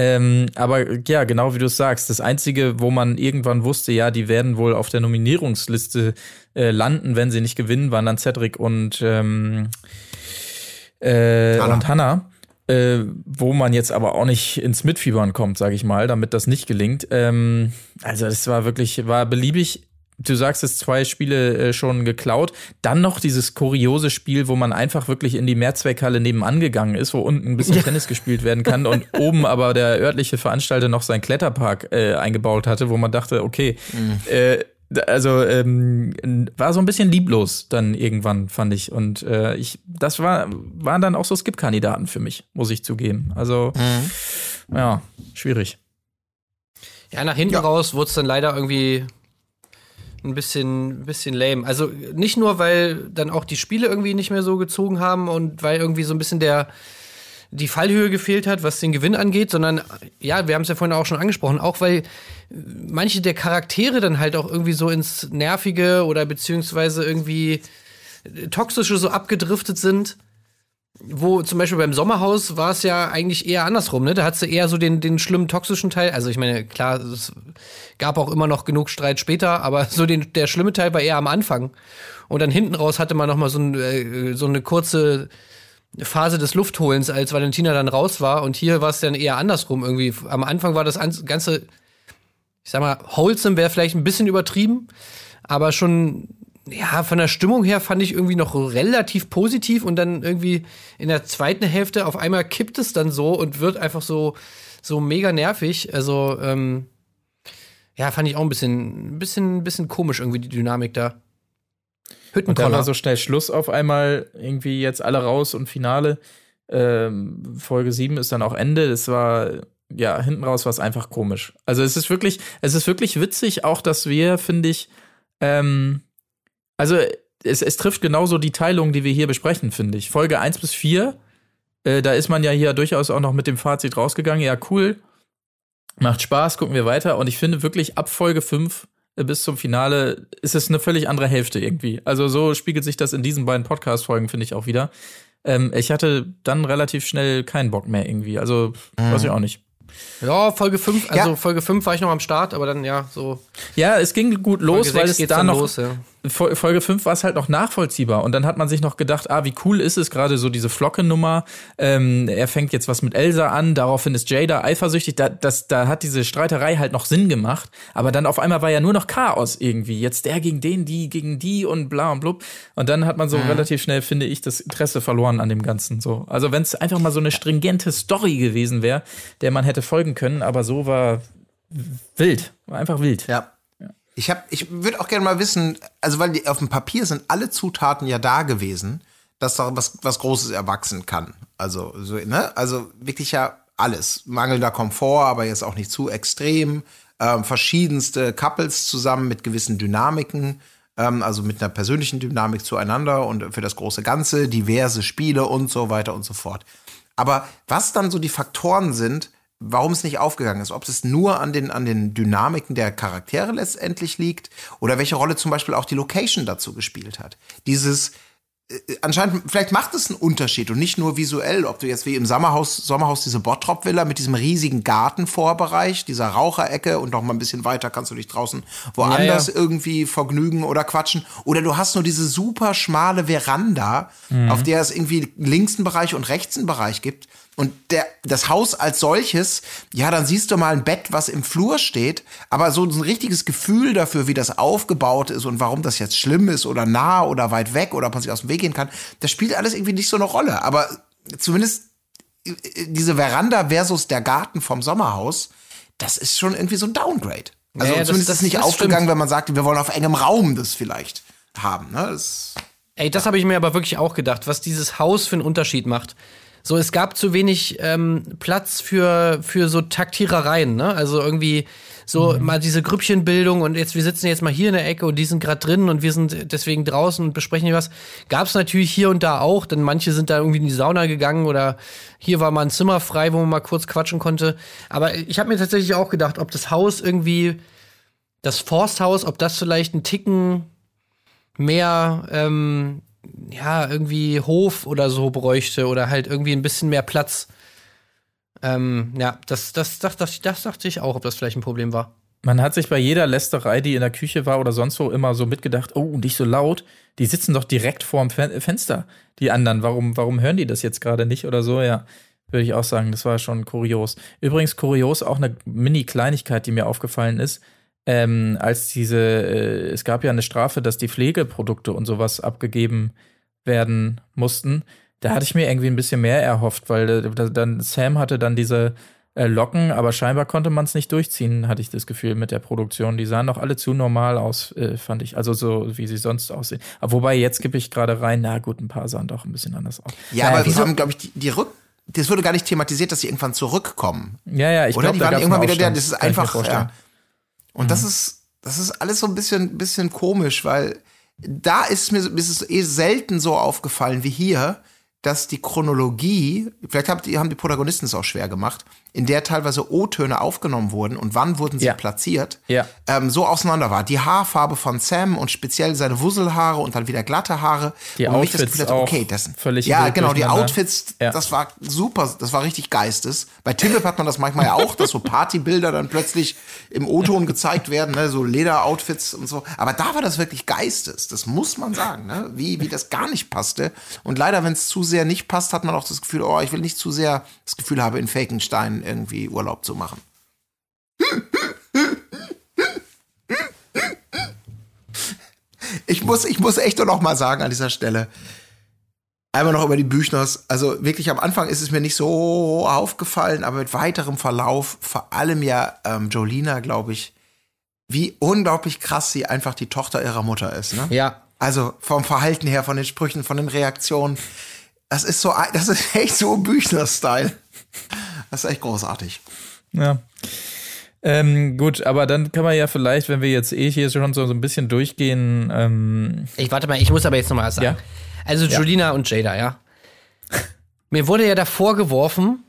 Ähm, aber ja, genau wie du es sagst, das Einzige, wo man irgendwann wusste, ja, die werden wohl auf der Nominierungsliste äh, landen, wenn sie nicht gewinnen, waren dann Cedric und, ähm, äh, Hannah. und Hannah. Äh, wo man jetzt aber auch nicht ins Mitfiebern kommt, sage ich mal, damit das nicht gelingt. Ähm, also es war wirklich, war beliebig du sagst es, zwei Spiele äh, schon geklaut. Dann noch dieses kuriose Spiel, wo man einfach wirklich in die Mehrzweckhalle nebenan gegangen ist, wo unten ein bisschen ja. Tennis gespielt werden kann und oben aber der örtliche Veranstalter noch seinen Kletterpark äh, eingebaut hatte, wo man dachte, okay, mhm. äh, also ähm, war so ein bisschen lieblos dann irgendwann fand ich und äh, ich das war waren dann auch so Skip-Kandidaten für mich muss ich zugeben also mhm. ja schwierig ja nach hinten ja. raus wurde es dann leider irgendwie ein bisschen, ein bisschen lame. Also nicht nur, weil dann auch die Spiele irgendwie nicht mehr so gezogen haben und weil irgendwie so ein bisschen der die Fallhöhe gefehlt hat, was den Gewinn angeht, sondern ja, wir haben es ja vorhin auch schon angesprochen, auch weil manche der Charaktere dann halt auch irgendwie so ins Nervige oder beziehungsweise irgendwie toxische so abgedriftet sind wo zum Beispiel beim Sommerhaus war es ja eigentlich eher andersrum, ne? Da hattest du eher so den, den schlimmen toxischen Teil. Also ich meine, klar, es gab auch immer noch genug Streit später, aber so den, der schlimme Teil war eher am Anfang. Und dann hinten raus hatte man noch mal so, ein, äh, so eine kurze Phase des Luftholens, als Valentina dann raus war. Und hier war es dann eher andersrum irgendwie. Am Anfang war das Ganze, ich sag mal, wholesome wäre vielleicht ein bisschen übertrieben, aber schon ja, von der Stimmung her fand ich irgendwie noch relativ positiv und dann irgendwie in der zweiten Hälfte auf einmal kippt es dann so und wird einfach so, so mega nervig. Also, ähm, ja, fand ich auch ein bisschen, ein bisschen, ein bisschen komisch irgendwie die Dynamik da. Und dann war so schnell Schluss auf einmal, irgendwie jetzt alle raus und Finale. Ähm, Folge 7 ist dann auch Ende. Das war, ja, hinten raus war es einfach komisch. Also es ist wirklich, es ist wirklich witzig, auch dass wir, finde ich, ähm, also es, es trifft genauso die Teilung, die wir hier besprechen, finde ich. Folge 1 bis 4, äh, da ist man ja hier durchaus auch noch mit dem Fazit rausgegangen. Ja, cool. Macht Spaß, gucken wir weiter. Und ich finde wirklich ab Folge 5 äh, bis zum Finale ist es eine völlig andere Hälfte irgendwie. Also so spiegelt sich das in diesen beiden Podcast-Folgen, finde ich auch wieder. Ähm, ich hatte dann relativ schnell keinen Bock mehr irgendwie. Also, mhm. weiß ich auch nicht. Ja, Folge 5, also ja. Folge 5 war ich noch am Start, aber dann ja, so. Ja, es ging gut los, weil es da noch los, ja. Folge 5 war es halt noch nachvollziehbar und dann hat man sich noch gedacht, ah, wie cool ist es gerade so diese Flocke-Nummer. Ähm, er fängt jetzt was mit Elsa an, daraufhin ist Jada eifersüchtig. Da, das, da hat diese Streiterei halt noch Sinn gemacht, aber dann auf einmal war ja nur noch Chaos irgendwie. Jetzt der gegen den, die gegen die und bla und blub. Und dann hat man so mhm. relativ schnell, finde ich, das Interesse verloren an dem Ganzen. So, also wenn es einfach mal so eine stringente Story gewesen wäre, der man hätte folgen können, aber so war wild, war einfach wild. Ja. Ich ich würde auch gerne mal wissen, also weil die, auf dem Papier sind alle Zutaten ja da gewesen, dass da was, was Großes erwachsen kann. Also, so, ne? Also wirklich ja alles. Mangelnder Komfort, aber jetzt auch nicht zu extrem. Ähm, verschiedenste Couples zusammen mit gewissen Dynamiken, ähm, also mit einer persönlichen Dynamik zueinander und für das große Ganze, diverse Spiele und so weiter und so fort. Aber was dann so die Faktoren sind, warum es nicht aufgegangen ist. Ob es nur an den, an den Dynamiken der Charaktere letztendlich liegt oder welche Rolle zum Beispiel auch die Location dazu gespielt hat. Dieses, äh, anscheinend, vielleicht macht es einen Unterschied und nicht nur visuell, ob du jetzt wie im Sommerhaus, Sommerhaus diese Bottrop-Villa mit diesem riesigen Gartenvorbereich, dieser Raucherecke und noch mal ein bisschen weiter kannst du dich draußen woanders Ja, irgendwie vergnügen oder quatschen. Oder du hast nur diese super schmale Veranda, auf der es irgendwie links einen Bereich und rechts einen Bereich gibt. Und der, das Haus als solches, ja, dann siehst du mal ein Bett, was im Flur steht, aber so ein richtiges Gefühl dafür, wie das aufgebaut ist und warum das jetzt schlimm ist oder nah oder weit weg oder ob man sich aus dem Weg gehen kann, das spielt alles irgendwie nicht so eine Rolle. Aber zumindest äh, diese Veranda versus der Garten vom Sommerhaus, das ist schon irgendwie so ein Downgrade. Also Ja, ja, das- zumindest das- ist nicht das aufgegangen, stimmt. wenn man sagt, wir wollen auf engem Raum das vielleicht haben. Ne? Das, Ey, das habe ich mir aber wirklich auch gedacht, was dieses Haus für einen Unterschied macht. So, es gab zu wenig ähm, Platz für, für so Taktierereien, ne? Also irgendwie so mal diese Grüppchenbildung und jetzt, wir sitzen jetzt mal hier in der Ecke und die sind gerade drin und wir sind deswegen draußen und besprechen hier was. Gab es natürlich hier und da auch, denn manche sind da irgendwie in die Sauna gegangen oder hier war mal ein Zimmer frei, wo man mal kurz quatschen konnte. Aber ich habe mir tatsächlich auch gedacht, ob das Haus irgendwie, das Forsthaus, ob das vielleicht ein Ticken mehr, ähm, ja, irgendwie Hof oder so bräuchte oder halt irgendwie ein bisschen mehr Platz. Ähm, ja, das, das, das, das, das dachte ich auch, ob das vielleicht ein Problem war. Man hat sich bei jeder Lästerei, die in der Küche war oder sonst wo, immer so mitgedacht, oh, nicht so laut. Die sitzen doch direkt vorm Fen Fenster, die anderen. Warum, warum hören die das jetzt gerade nicht oder so? Ja, würde ich auch sagen, das war schon kurios. Übrigens kurios auch eine Mini-Kleinigkeit, die mir aufgefallen ist. Ähm, als diese, äh, es gab ja eine Strafe, dass die Pflegeprodukte und sowas abgegeben werden mussten. Da hatte ich mir irgendwie ein bisschen mehr erhofft, weil äh, da- dann Sam hatte dann diese äh, Locken, aber scheinbar konnte man es nicht durchziehen, hatte ich das Gefühl mit der Produktion. Die sahen doch alle zu normal aus, äh, fand ich. Also so, wie sie sonst aussehen. Aber wobei, jetzt gebe ich gerade rein, na gut, ein paar sahen doch ein bisschen anders aus. ja, Naja, aber wir wieso- haben, glaube ich, die, die Rück. Das wurde gar nicht thematisiert, dass sie irgendwann zurückkommen. ja, ja, ich glaube, die da irgendwann wieder. Aufstand. Das ist Kann einfach. Ja. Und das ist, das ist alles so ein bisschen, bisschen komisch, weil da ist mir, ist es eh selten so aufgefallen wie hier, dass die Chronologie, vielleicht haben die, haben die Protagonisten es auch schwer gemacht, in der teilweise O-Töne aufgenommen wurden und wann wurden sie Ja. platziert, Ja. ähm, so auseinander war. Die Haarfarbe von Sam und speziell seine Wusselhaare und dann wieder glatte Haare. Die und das Outfits Gefühl hatte, okay, das völlig Ja, genau, die. Outfits, Ja. das war super, das war richtig geistes. Bei Timbip hat man das manchmal ja auch, dass so Partybilder dann plötzlich im O-Ton gezeigt werden, ne, so Lederoutfits und so. Aber da war das wirklich geistes, das muss man sagen, ne, wie, wie das gar nicht passte. Und leider, wenn es zu sehr nicht passt, hat man auch das Gefühl, oh, ich will nicht zu sehr das Gefühl habe, in Falkenstein irgendwie Urlaub zu machen. Ich muss, ich muss echt nur noch mal sagen an dieser Stelle, Einmal noch über die Büchners. Also wirklich am Anfang ist es mir nicht so aufgefallen, aber mit weiterem Verlauf, vor allem ja ähm, Jolina, glaube ich, wie unglaublich krass sie einfach die Tochter ihrer Mutter ist. Ne? Ja. Also vom Verhalten her, von den Sprüchen, von den Reaktionen. Das ist so, das ist echt so Büchner-Style. Das ist echt großartig. Ja. Ähm, gut, aber dann kann man ja vielleicht, wenn wir jetzt eh hier schon so, so ein bisschen durchgehen, ähm, Ich warte mal, ich muss aber jetzt noch mal was sagen. Ja. Also Julina und Jada, ja. Mir wurde ja da vorgeworfen,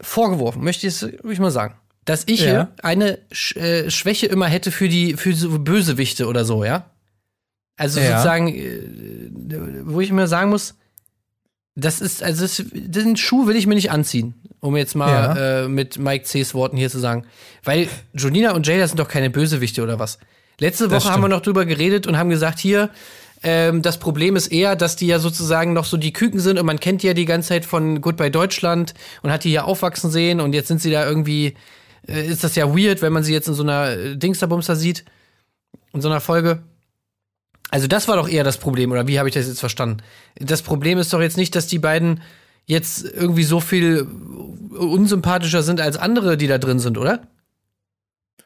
vorgeworfen, möchte ich, mal sagen, dass ich Ja. hier eine Sch äh, Schwäche immer hätte für die für so Bösewichte oder so, ja. Also Ja. sozusagen, äh, wo ich mir sagen muss, das ist, also das, den Schuh will ich mir nicht anziehen, um jetzt mal Ja. äh, mit Mike C.'s Worten hier zu sagen. Weil Julina und Jada sind doch keine Bösewichte oder was. Letzte Woche haben wir noch drüber geredet und haben gesagt, hier, ähm, das Problem ist eher, dass die ja sozusagen noch so die Küken sind und man kennt die ja die ganze Zeit von Goodbye Deutschland und hat die hier aufwachsen sehen und jetzt sind sie da irgendwie, äh, ist das ja weird, wenn man sie jetzt in so einer äh, Dingsterbumster sieht, in so einer Folge. Also das war doch eher das Problem, oder wie habe ich das jetzt verstanden? Das Problem ist doch jetzt nicht, dass die beiden jetzt irgendwie so viel unsympathischer sind als andere, die da drin sind, oder?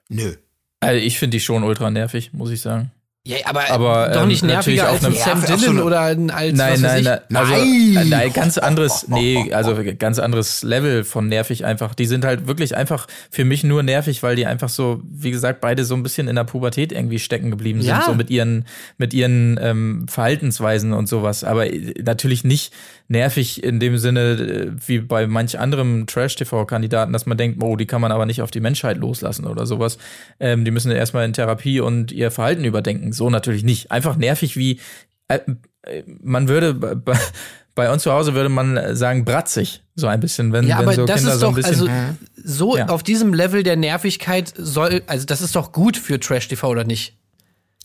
Nö. also ich finde die schon ultra nervig, muss ich sagen. Ja, aber, Aber, doch ähm, nicht nerviger natürlich als auf ein einem- Sam Dillon oder ein als Nein, was weiß nein, ich. nein, also, Nein! äh, nein, ganz anderes, nee, also ganz anderes Level von nervig einfach. Die sind halt wirklich einfach für mich nur nervig, weil die einfach so, wie gesagt, beide so ein bisschen in der Pubertät irgendwie stecken geblieben sind, Ja. so mit ihren, mit ihren ähm, Verhaltensweisen und sowas. Aber äh, natürlich nicht nervig in dem Sinne äh, wie bei manch anderem Trash-TV-Kandidaten, dass man denkt, oh, die kann man aber nicht auf die Menschheit loslassen oder sowas. Ähm, die müssen erstmal in Therapie und ihr Verhalten überdenken. So natürlich nicht. Einfach nervig wie äh, äh, man würde bei- uns zu Hause würde man sagen bratzig so ein bisschen wenn, Ja, wenn aber so das Kinder ist so ein doch, bisschen also so Ja. auf diesem Level der Nervigkeit soll, also das ist doch gut für Trash-TV oder nicht?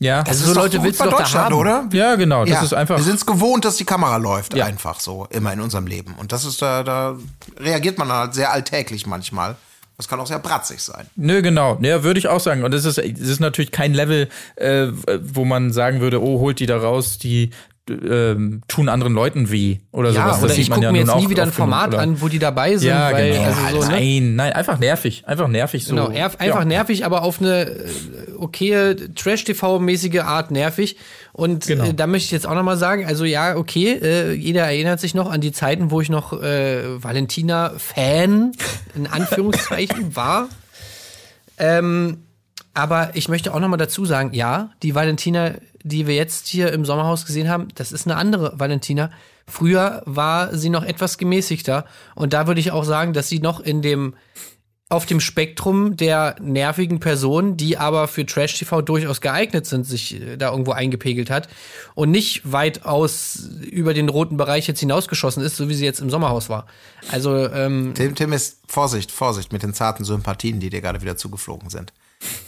ja Das Also ist so doch Leute gut willst bei du doch da Deutschland, haben. oder? ja genau das ja, ist einfach Wir sind es gewohnt, dass die Kamera läuft, Ja. einfach so, immer in unserem Leben. Und das ist da, da reagiert man halt sehr alltäglich manchmal. Das kann auch sehr bratzig sein. Nö, genau. Ja, würde ich auch sagen. Und es ist, es ist natürlich kein Level, äh, wo man sagen würde, oh, holt die da raus, die ähm, tun anderen Leuten weh oder Ja, sowas. Das oder sieht ich gucke mir jetzt nie wieder ein genug, Format oder? an, wo die dabei sind, Ja, weil, genau. also so, ne? Nein, nein, einfach nervig. Einfach nervig so. Genau, erf- einfach ja. nervig, aber auf eine äh, okaye Trash-TV-mäßige Art nervig. Und Genau. äh, da möchte ich jetzt auch nochmal sagen, also ja, okay, äh, jeder erinnert sich noch an die Zeiten, wo ich noch äh, Valentina-Fan in Anführungszeichen war. Ähm, aber ich möchte auch nochmal dazu sagen, ja, die Valentina, die wir jetzt hier im Sommerhaus gesehen haben, das ist eine andere Valentina. Früher war sie noch etwas gemäßigter. Und da würde ich auch sagen, dass sie noch in dem auf dem Spektrum der nervigen Personen, die aber für Trash-TV durchaus geeignet sind, sich äh, da irgendwo eingepegelt hat und nicht weitaus über den roten Bereich jetzt hinausgeschossen ist, so wie sie jetzt im Sommerhaus war. Also, ähm, Tim, Tim ist Vorsicht, Vorsicht mit den zarten Sympathien, die dir gerade wieder zugeflogen sind.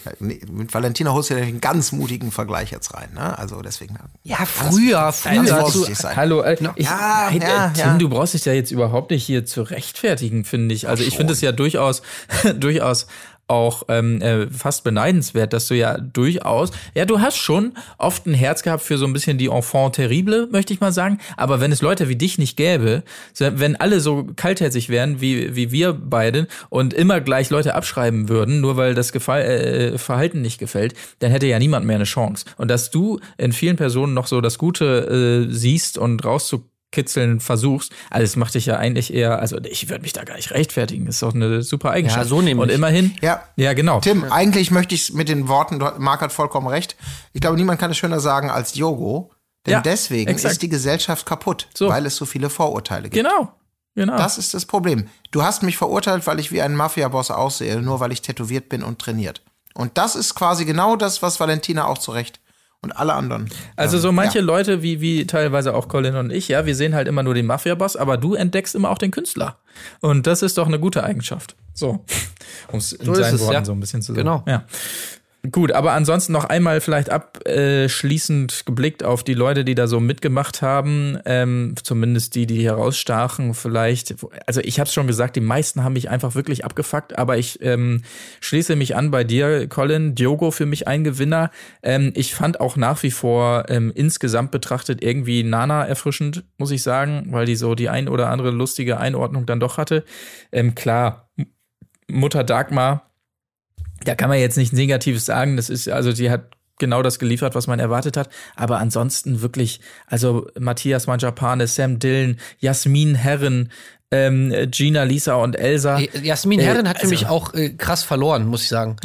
Ja, Mit Valentina holst du ja einen ganz mutigen Vergleich jetzt rein, ne? Also deswegen. ja, früher, ganz früher sein. Hallo, äh, ich, Ja, ja, äh, Tim, ja. du brauchst dich ja jetzt überhaupt nicht hier zu rechtfertigen, finde ich. Also ich finde es ja durchaus, durchaus auch ähm, äh, fast beneidenswert, dass du ja durchaus, ja, du hast schon oft ein Herz gehabt für so ein bisschen die Enfant terrible, möchte ich mal sagen. Aber wenn es Leute wie dich nicht gäbe, wenn alle so kaltherzig wären wie wie wir beide und immer gleich Leute abschreiben würden, nur weil das Gefall, äh, Verhalten nicht gefällt, dann hätte ja niemand mehr eine Chance. Und dass du in vielen Personen noch so das Gute äh, siehst und rauszukitzeln versuchst, alles macht dich ja eigentlich eher, also ich würde mich da gar nicht rechtfertigen, ist doch eine super Eigenschaft. Ja, so nämlich. Und immerhin, Ja. ja genau. Tim, eigentlich möchte ich es mit den Worten, Marc hat vollkommen recht. Ich glaube, niemand kann es schöner sagen als Diogo. Denn Ja, deswegen exakt. ist die Gesellschaft kaputt, So. weil es so viele Vorurteile gibt. Genau, genau. Das ist das Problem. Du hast mich verurteilt, weil ich wie ein Mafia-Boss aussehe, nur weil ich tätowiert bin und trainiert. Und das ist quasi genau das, was Valentina auch zurecht und alle anderen. Also ähm, so manche ja. Leute, wie, wie teilweise auch Colin und ich, ja, wir sehen halt immer nur den Mafia-Boss, aber du entdeckst immer auch den Künstler. Und das ist doch eine gute Eigenschaft. So, um es in ist seinen es, Worten ja. so ein bisschen zu sagen. Genau. Ja. Gut, aber ansonsten noch einmal vielleicht abschließend geblickt auf die Leute, die da so mitgemacht haben, ähm, zumindest die, die herausstachen, vielleicht. Also ich habe es schon gesagt, die meisten haben mich einfach wirklich abgefuckt, aber ich ähm, schließe mich an bei dir, Colin. Diogo für mich ein Gewinner. Ähm, ich fand auch nach wie vor ähm, insgesamt betrachtet irgendwie Nana erfrischend, muss ich sagen, weil die so die ein oder andere lustige Einordnung dann doch hatte. Ähm, klar, Mutter Dagmar da kann man jetzt nichts Negatives sagen. Das ist, also die hat genau das geliefert, was man erwartet hat. Aber ansonsten wirklich, also Matthias Manjapane, Sam Dillon, Jasmin Herren, ähm, Gina, Lisa und Elsa. Äh, Jasmin Äh, Herren hat für also- mich auch äh, krass verloren, muss ich sagen.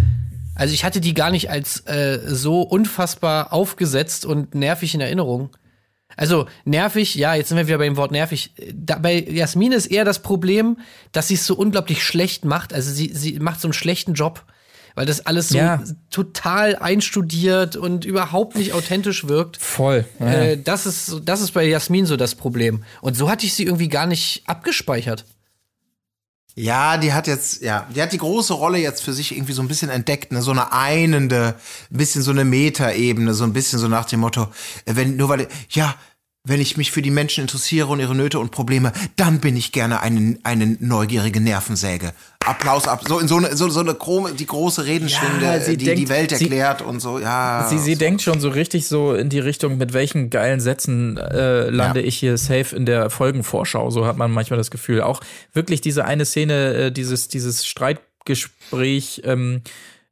Also ich hatte die gar nicht als äh, so unfassbar aufgesetzt und nervig in Erinnerung. Also nervig, ja, jetzt sind wir wieder bei dem Wort nervig. Da, bei Jasmin ist eher das Problem, dass sie es so unglaublich schlecht macht. Also sie, sie macht so einen schlechten Job, weil das alles so Ja. total einstudiert und überhaupt nicht authentisch wirkt. Voll. Ja. Äh, das, ist, so- das ist bei Jasmin so das Problem. Und so hatte ich sie irgendwie gar nicht abgespeichert. Ja, die hat jetzt, ja, die hat die große Rolle jetzt für sich irgendwie so ein bisschen entdeckt, ne, so eine einende, ein bisschen so eine Metaebene, so ein bisschen so nach dem Motto, äh, wenn, nur weil, ja, wenn ich mich für die Menschen interessiere und ihre Nöte und Probleme, dann bin ich gerne eine, eine neugierige Nervensäge. Applaus ab, so in so eine, so, so eine Chrome, die große Redenschwinde, Ja, sie die denkt- die Welt sie- erklärt und so, ja. Sie, sie denkt schon so richtig so in die Richtung, mit welchen geilen Sätzen äh, lande Ja. ich hier safe in der Folgenvorschau. So hat man manchmal das Gefühl. Auch wirklich diese eine Szene, äh, dieses, dieses Streitgespräch, ähm,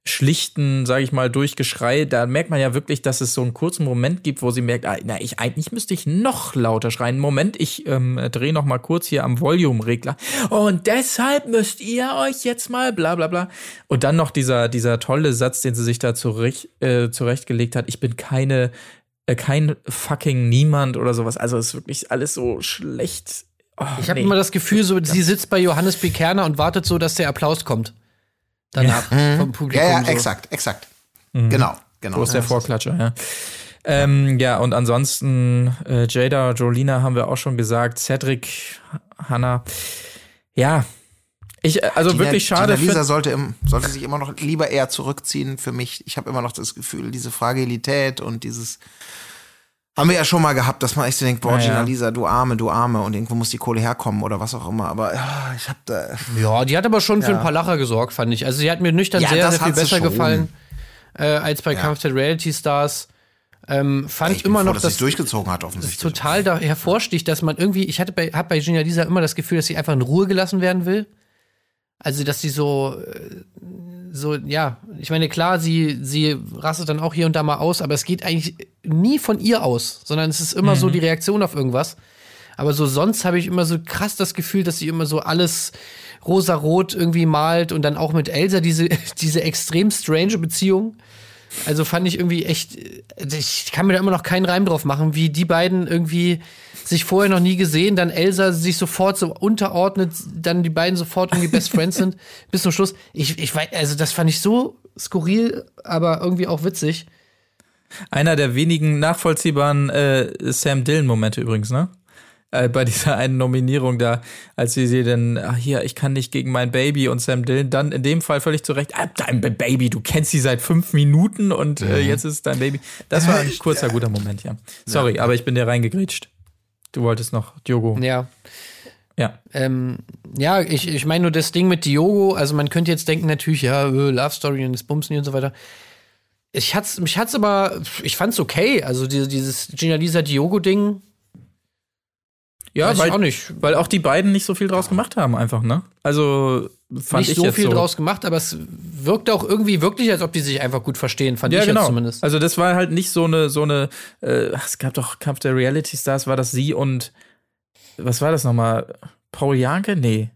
schlichten, sage ich mal, Durchgeschrei, da merkt man ja wirklich, dass es so einen kurzen Moment gibt, wo sie merkt, ah, na, ich eigentlich müsste ich noch lauter schreien. Moment, ich ähm, drehe noch mal kurz hier am Volume-Regler. Und deshalb müsst ihr euch jetzt mal bla bla bla. Und dann noch dieser, dieser tolle Satz, den sie sich da zurecht, äh, zurechtgelegt hat. Ich bin keine, äh, kein fucking Niemand oder sowas. Also es ist wirklich alles so schlecht. Oh, Ich habe nee. immer das Gefühl, so, sie sitzt bei Johannes B. Kerner und wartet so, dass der Applaus kommt. Danach vom Publikum. Ja, ja, so. exakt, exakt. Genau, genau. Wo ist der Vorklatscher, ja. Ähm, ja, und ansonsten äh, Jada, Jolina haben wir auch schon gesagt, Cedric, Hannah. Ja, ich, äh, also Gina- wirklich schade. Gina Lisa sollte, im, sollte sich immer noch lieber eher zurückziehen für mich. Ich habe immer noch das Gefühl, diese Fragilität und dieses haben wir ja schon mal gehabt, dass man echt so denkt, boah, Ja, ja. Gina Lisa, du Arme, du Arme und irgendwo muss die Kohle herkommen oder was auch immer. Aber ja, ich habe da. Ja, die hat aber schon für Ja. ein paar Lacher gesorgt, fand ich. Also sie hat mir nüchtern Ja, sehr, sehr viel besser gefallen äh, als bei Ja. Kampf der Reality Stars. Ähm, fand Ich immer froh, noch, dass dass sie durchgezogen hat, offensichtlich. total da hervorsticht, dass man irgendwie, ich hatte bei, hab bei Gina Lisa immer das Gefühl, dass sie einfach in Ruhe gelassen werden will. Also, dass sie so, äh, so, ja, ich meine, klar, sie, sie rastet dann auch hier und da mal aus, aber es geht eigentlich nie von ihr aus, sondern es ist immer so die Reaktion auf irgendwas. Aber so sonst habe ich immer so krass das Gefühl, dass sie immer so alles rosa-rot irgendwie malt und dann auch mit Elsa diese, diese extrem strange Beziehung. Also fand ich irgendwie echt, ich kann mir da immer noch keinen Reim drauf machen, wie die beiden irgendwie sich vorher noch nie gesehen, dann Elsa sich sofort so unterordnet, dann die beiden sofort irgendwie Best Friends sind, bis zum Schluss. Ich, ich weiß, also das fand ich so skurril, aber irgendwie auch witzig. Einer der wenigen nachvollziehbaren äh, Sam Dillon-Momente übrigens, ne? Äh, bei dieser einen Nominierung da, als sie sie dann, ach hier, ich kann nicht gegen mein Baby und Sam Dillon, dann in dem Fall völlig zurecht, ah, dein Baby, du kennst sie seit fünf Minuten und äh, jetzt ist dein Baby. Das war ein kurzer, guter Moment, ja. Sorry, aber ich bin dir reingegrätscht. Du wolltest noch Diogo. Ja. Ja. Ähm, ja, ich, ich meine nur das Ding mit Diogo, also man könnte jetzt denken, natürlich, ja, äh, Love Story und das Bumsen und so weiter. Ich hat's, mich hat's aber, ich fand's okay. Also diese, dieses Gina Lisa Diogo-Ding, Ja, weiß ich weil, auch nicht. weil auch die beiden nicht so viel draus gemacht haben, einfach, ne? Also fand nicht ich so viel so. draus gemacht, aber es wirkte auch irgendwie wirklich, als ob die sich einfach gut verstehen, fand Ja, ich genau. zumindest. Also das war halt nicht so eine, so eine, äh, es gab doch Kampf der Reality Stars, war das sie und was war das nochmal? Paul Janke? Nee.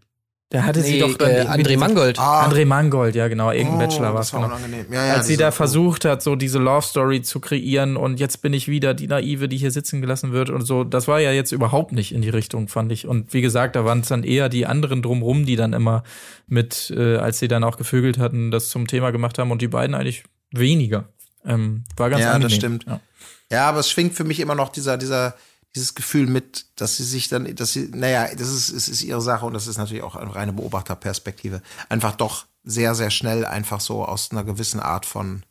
Der hatte sie Nee, doch dann äh, André Mangold. Ah, André Mangold, ja genau, irgendein oh, Bachelor war es. das war Genau. Ja, ja, Als sie da versucht hat, so diese Love Story zu kreieren und jetzt bin ich wieder die Naive, die hier sitzen gelassen wird und so, das war ja jetzt überhaupt nicht in die Richtung, fand ich. Und wie gesagt, da waren es dann eher die anderen drumrum, die dann immer mit, äh, als sie dann auch gevögelt hatten, das zum Thema gemacht haben und die beiden eigentlich weniger. Ähm, war ganz Ja, das angenehm. stimmt. Ja. Ja, aber es schwingt für mich immer noch dieser, dieser, dieses Gefühl mit, dass sie sich dann, dass sie, naja, das ist, es ist ihre Sache und das ist natürlich auch eine reine Beobachterperspektive. Einfach doch sehr, sehr schnell einfach so aus einer gewissen Art von,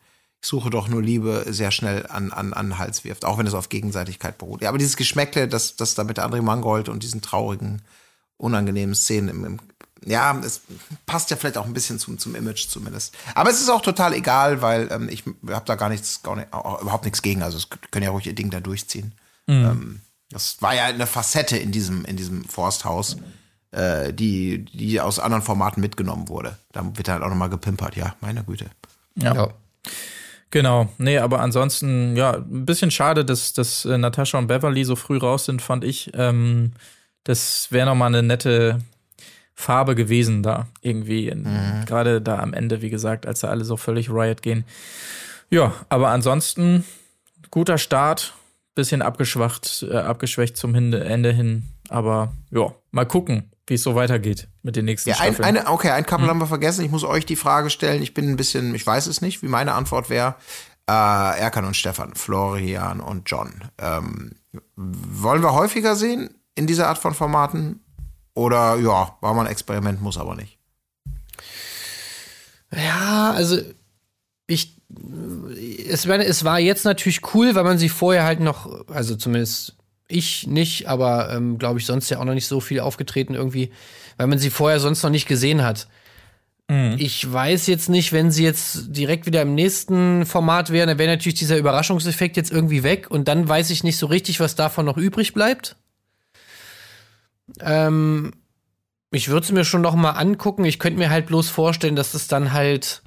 ich suche doch nur Liebe, sehr schnell an, an, an den Hals wirft, auch wenn es auf Gegenseitigkeit beruht. Ja, aber dieses Geschmäckle, das, das da mit André Mangold und diesen traurigen, unangenehmen Szenen im, im ja, es passt ja vielleicht auch ein bisschen zum, zum Image zumindest. Aber es ist auch total egal, weil ähm, ich habe da gar nichts, gar nicht, auch überhaupt nichts gegen. Also es können ja ruhig ihr Ding da durchziehen. Ähm, das war ja eine Facette in diesem, in diesem Forsthaus, äh, die, die aus anderen Formaten mitgenommen wurde. Da wird halt auch nochmal gepimpert, ja, meine Güte. Ja. Genau, nee, aber ansonsten, ja, ein bisschen schade, dass, dass äh, Natascha und Beverly so früh raus sind, fand ich. Ähm, das wäre nochmal eine nette Farbe gewesen da, irgendwie. in- Gerade da am Ende, wie gesagt, als da alle so völlig Riot gehen. Ja, aber ansonsten, guter Start, bisschen abgeschwacht, äh, abgeschwächt zum Ende hin. Aber ja, mal gucken, wie es so weitergeht mit den nächsten Ja, ein, Staffeln. eine, okay, ein Couple haben wir vergessen. Ich muss euch die Frage stellen. Ich bin ein bisschen, ich weiß es nicht, wie meine Antwort wäre. Äh, Erkan und Stefan, Florian und John. Ähm, wollen wir häufiger sehen in dieser Art von Formaten? Oder ja, war mal ein Experiment, muss aber nicht. Ja, also ich es war, es war jetzt natürlich cool, weil man sie vorher halt noch, also zumindest ich nicht, aber ähm, glaube ich sonst ja auch noch nicht so viel aufgetreten irgendwie, weil man sie vorher sonst noch nicht gesehen hat. Ich weiß jetzt nicht, wenn sie jetzt direkt wieder im nächsten Format wären, dann wäre natürlich dieser Überraschungseffekt jetzt irgendwie weg und dann weiß ich nicht so richtig, was davon noch übrig bleibt. Ähm, ich würde es mir schon noch mal angucken. Ich könnte mir halt bloß vorstellen, dass es dann halt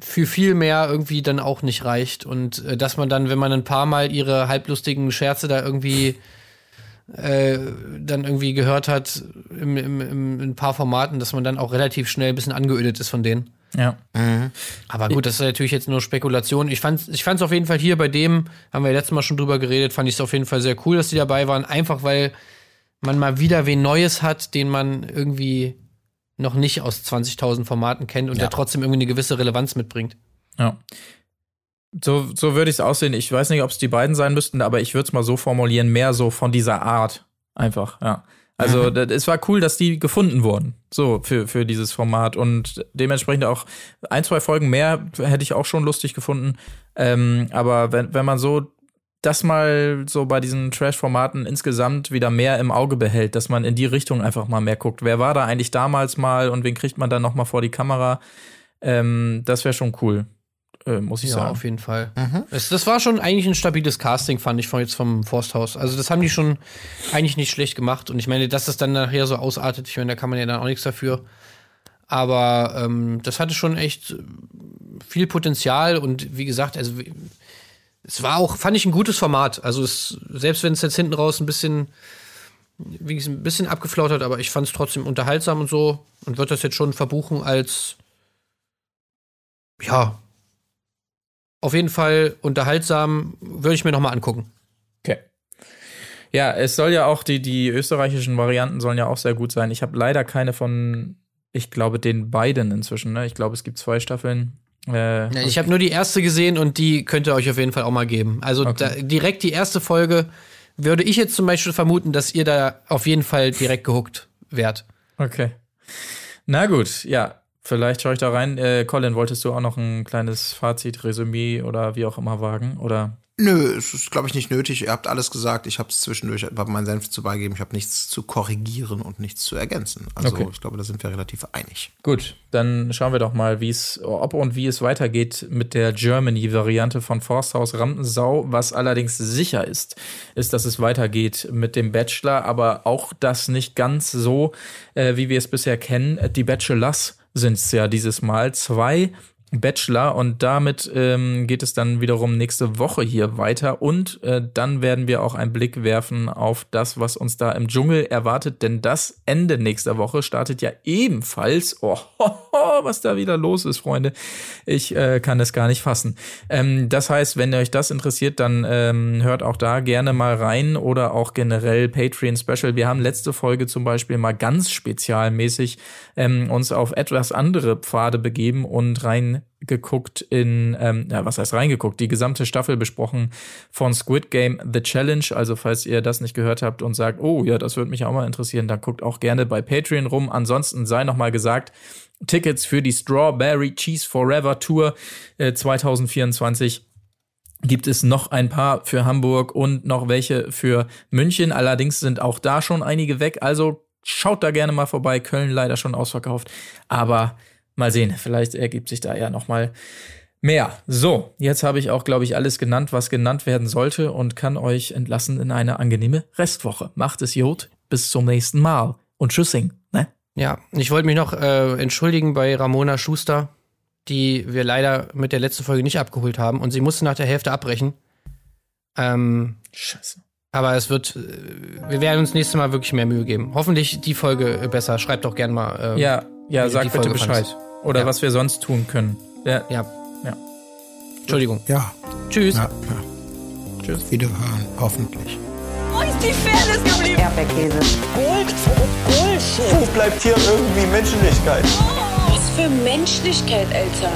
für viel mehr irgendwie dann auch nicht reicht. Und äh, dass man dann, wenn man ein paar Mal ihre halblustigen Scherze da irgendwie äh, dann irgendwie gehört hat im, im, im, in ein paar Formaten, dass man dann auch relativ schnell ein bisschen angeödet ist von denen. Ja. Aber gut, das ist natürlich jetzt nur Spekulation. Ich fand ich fand's auf jeden Fall hier bei dem, haben wir ja letztes Mal schon drüber geredet, fand ich es auf jeden Fall sehr cool, dass die dabei waren. Einfach weil man mal wieder wen Neues hat, den man irgendwie noch nicht aus 20.000 Formaten kennt und der trotzdem irgendwie eine gewisse Relevanz mitbringt. Ja. So, so würde ich es aussehen. Ich weiß nicht, ob es die beiden sein müssten, aber ich würde es mal so formulieren, mehr so von dieser Art. Einfach, ja. Also das, es war cool, dass die gefunden wurden, so für, für dieses Format. Und dementsprechend auch ein, zwei Folgen mehr hätte ich auch schon lustig gefunden. Ähm, aber wenn, wenn man so das mal so bei diesen Trash-Formaten insgesamt wieder mehr im Auge behält, dass man in die Richtung einfach mal mehr guckt. Wer war da eigentlich damals mal und wen kriegt man dann noch mal vor die Kamera? Ähm, das wäre schon cool, äh, muss ich Ja, sagen. auf jeden Fall. Es, das war schon eigentlich ein stabiles Casting, fand ich von jetzt vom Forsthaus. Also das haben die schon eigentlich nicht schlecht gemacht. Und ich meine, dass das dann nachher so ausartet, ich meine, da kann man ja dann auch nichts dafür. Aber ähm, das hatte schon echt viel Potenzial und wie gesagt, also es war auch, fand ich ein gutes Format. Also es, selbst wenn es jetzt hinten raus ein bisschen, wie gesagt, ein bisschen abgeflaut hat, aber ich fand es trotzdem unterhaltsam und so und würde das jetzt schon verbuchen als ja, auf jeden Fall unterhaltsam, würde ich mir noch mal angucken. Okay. Ja, es soll ja auch, die, die österreichischen Varianten sollen ja auch sehr gut sein. Ich habe leider keine von, ich glaube, den beiden inzwischen. Ne? Ich glaube, es gibt zwei Staffeln. Äh, Ja, ich habe nur die erste gesehen und die könnt ihr euch auf jeden Fall auch mal geben. Also Okay. da, direkt die erste Folge würde ich jetzt zum Beispiel vermuten, dass ihr da auf jeden Fall direkt gehuckt wärt. Okay. Na gut, ja. Vielleicht schaue ich da rein. Äh, Colin, wolltest du auch noch ein kleines Fazit, Resümee oder wie auch immer wagen? Oder? Nö, es ist, glaube ich, nicht nötig. Ihr habt alles gesagt. Ich habe es zwischendurch meinen Senf zu beigeben. Ich habe nichts zu korrigieren und nichts zu ergänzen. Also Okay. ich glaube, da sind wir relativ einig. Gut, dann schauen wir doch mal, wie es, ob und wie es weitergeht mit der Germany-Variante von Forsthaus Rampensau. Was allerdings sicher ist, ist, dass es weitergeht mit dem Bachelor, aber auch das nicht ganz so, äh, wie wir es bisher kennen. Die Bachelors sind es ja dieses Mal. Zwei Bachelor und damit ähm, geht es dann wiederum nächste Woche hier weiter und äh, dann werden wir auch einen Blick werfen auf das, was uns da im Dschungel erwartet, denn das Ende nächster Woche startet ja ebenfalls. Oh, was da wieder los ist, Freunde. Ich äh, kann es gar nicht fassen. Ähm, das heißt, wenn euch das interessiert, dann ähm, hört auch da gerne mal rein oder auch generell Patreon Special. Wir haben letzte Folge zum Beispiel mal ganz spezialmäßig ähm, uns auf etwas andere Pfade begeben und reingeguckt in, ähm, ja, was heißt reingeguckt, die gesamte Staffel besprochen von Squid Game The Challenge. Also falls ihr das nicht gehört habt und sagt, oh ja, das würde mich auch mal interessieren, dann guckt auch gerne bei Patreon rum. Ansonsten sei noch mal gesagt, Tickets für die Strawberry Cheese Forever Tour äh, 2024 gibt es noch ein paar für Hamburg und noch welche für München. Allerdings sind auch da schon einige weg. Also schaut da gerne mal vorbei. Köln leider schon ausverkauft. Aber mal sehen, vielleicht ergibt sich da ja noch mal mehr. So, jetzt habe ich auch, glaube ich, alles genannt, was genannt werden sollte und kann euch entlassen in eine angenehme Restwoche. Macht es gut. Bis zum nächsten Mal. Und tschüssing. Ne? Ja, ich wollte mich noch äh, entschuldigen bei Ramona Schuster, die wir leider mit der letzten Folge nicht abgeholt haben und sie musste nach der Hälfte abbrechen. Ähm, Scheiße. aber es wird, äh, wir werden uns nächstes Mal wirklich mehr Mühe geben. Hoffentlich die Folge besser. Schreibt doch gerne mal. Äh, Ja, ja, sag bitte Folge Bescheid. fandst. Oder Ja. was wir sonst tun können. Ja, ja. Ja. Entschuldigung. Ja, Tschüss. ja, ja. Tschüss. Wiederhören, hoffentlich. Wo ist die Fairness geblieben? Erdbeerkäse. Gold, Bullshit. Wo bleibt hier irgendwie Menschlichkeit? Was für Menschlichkeit, Alter.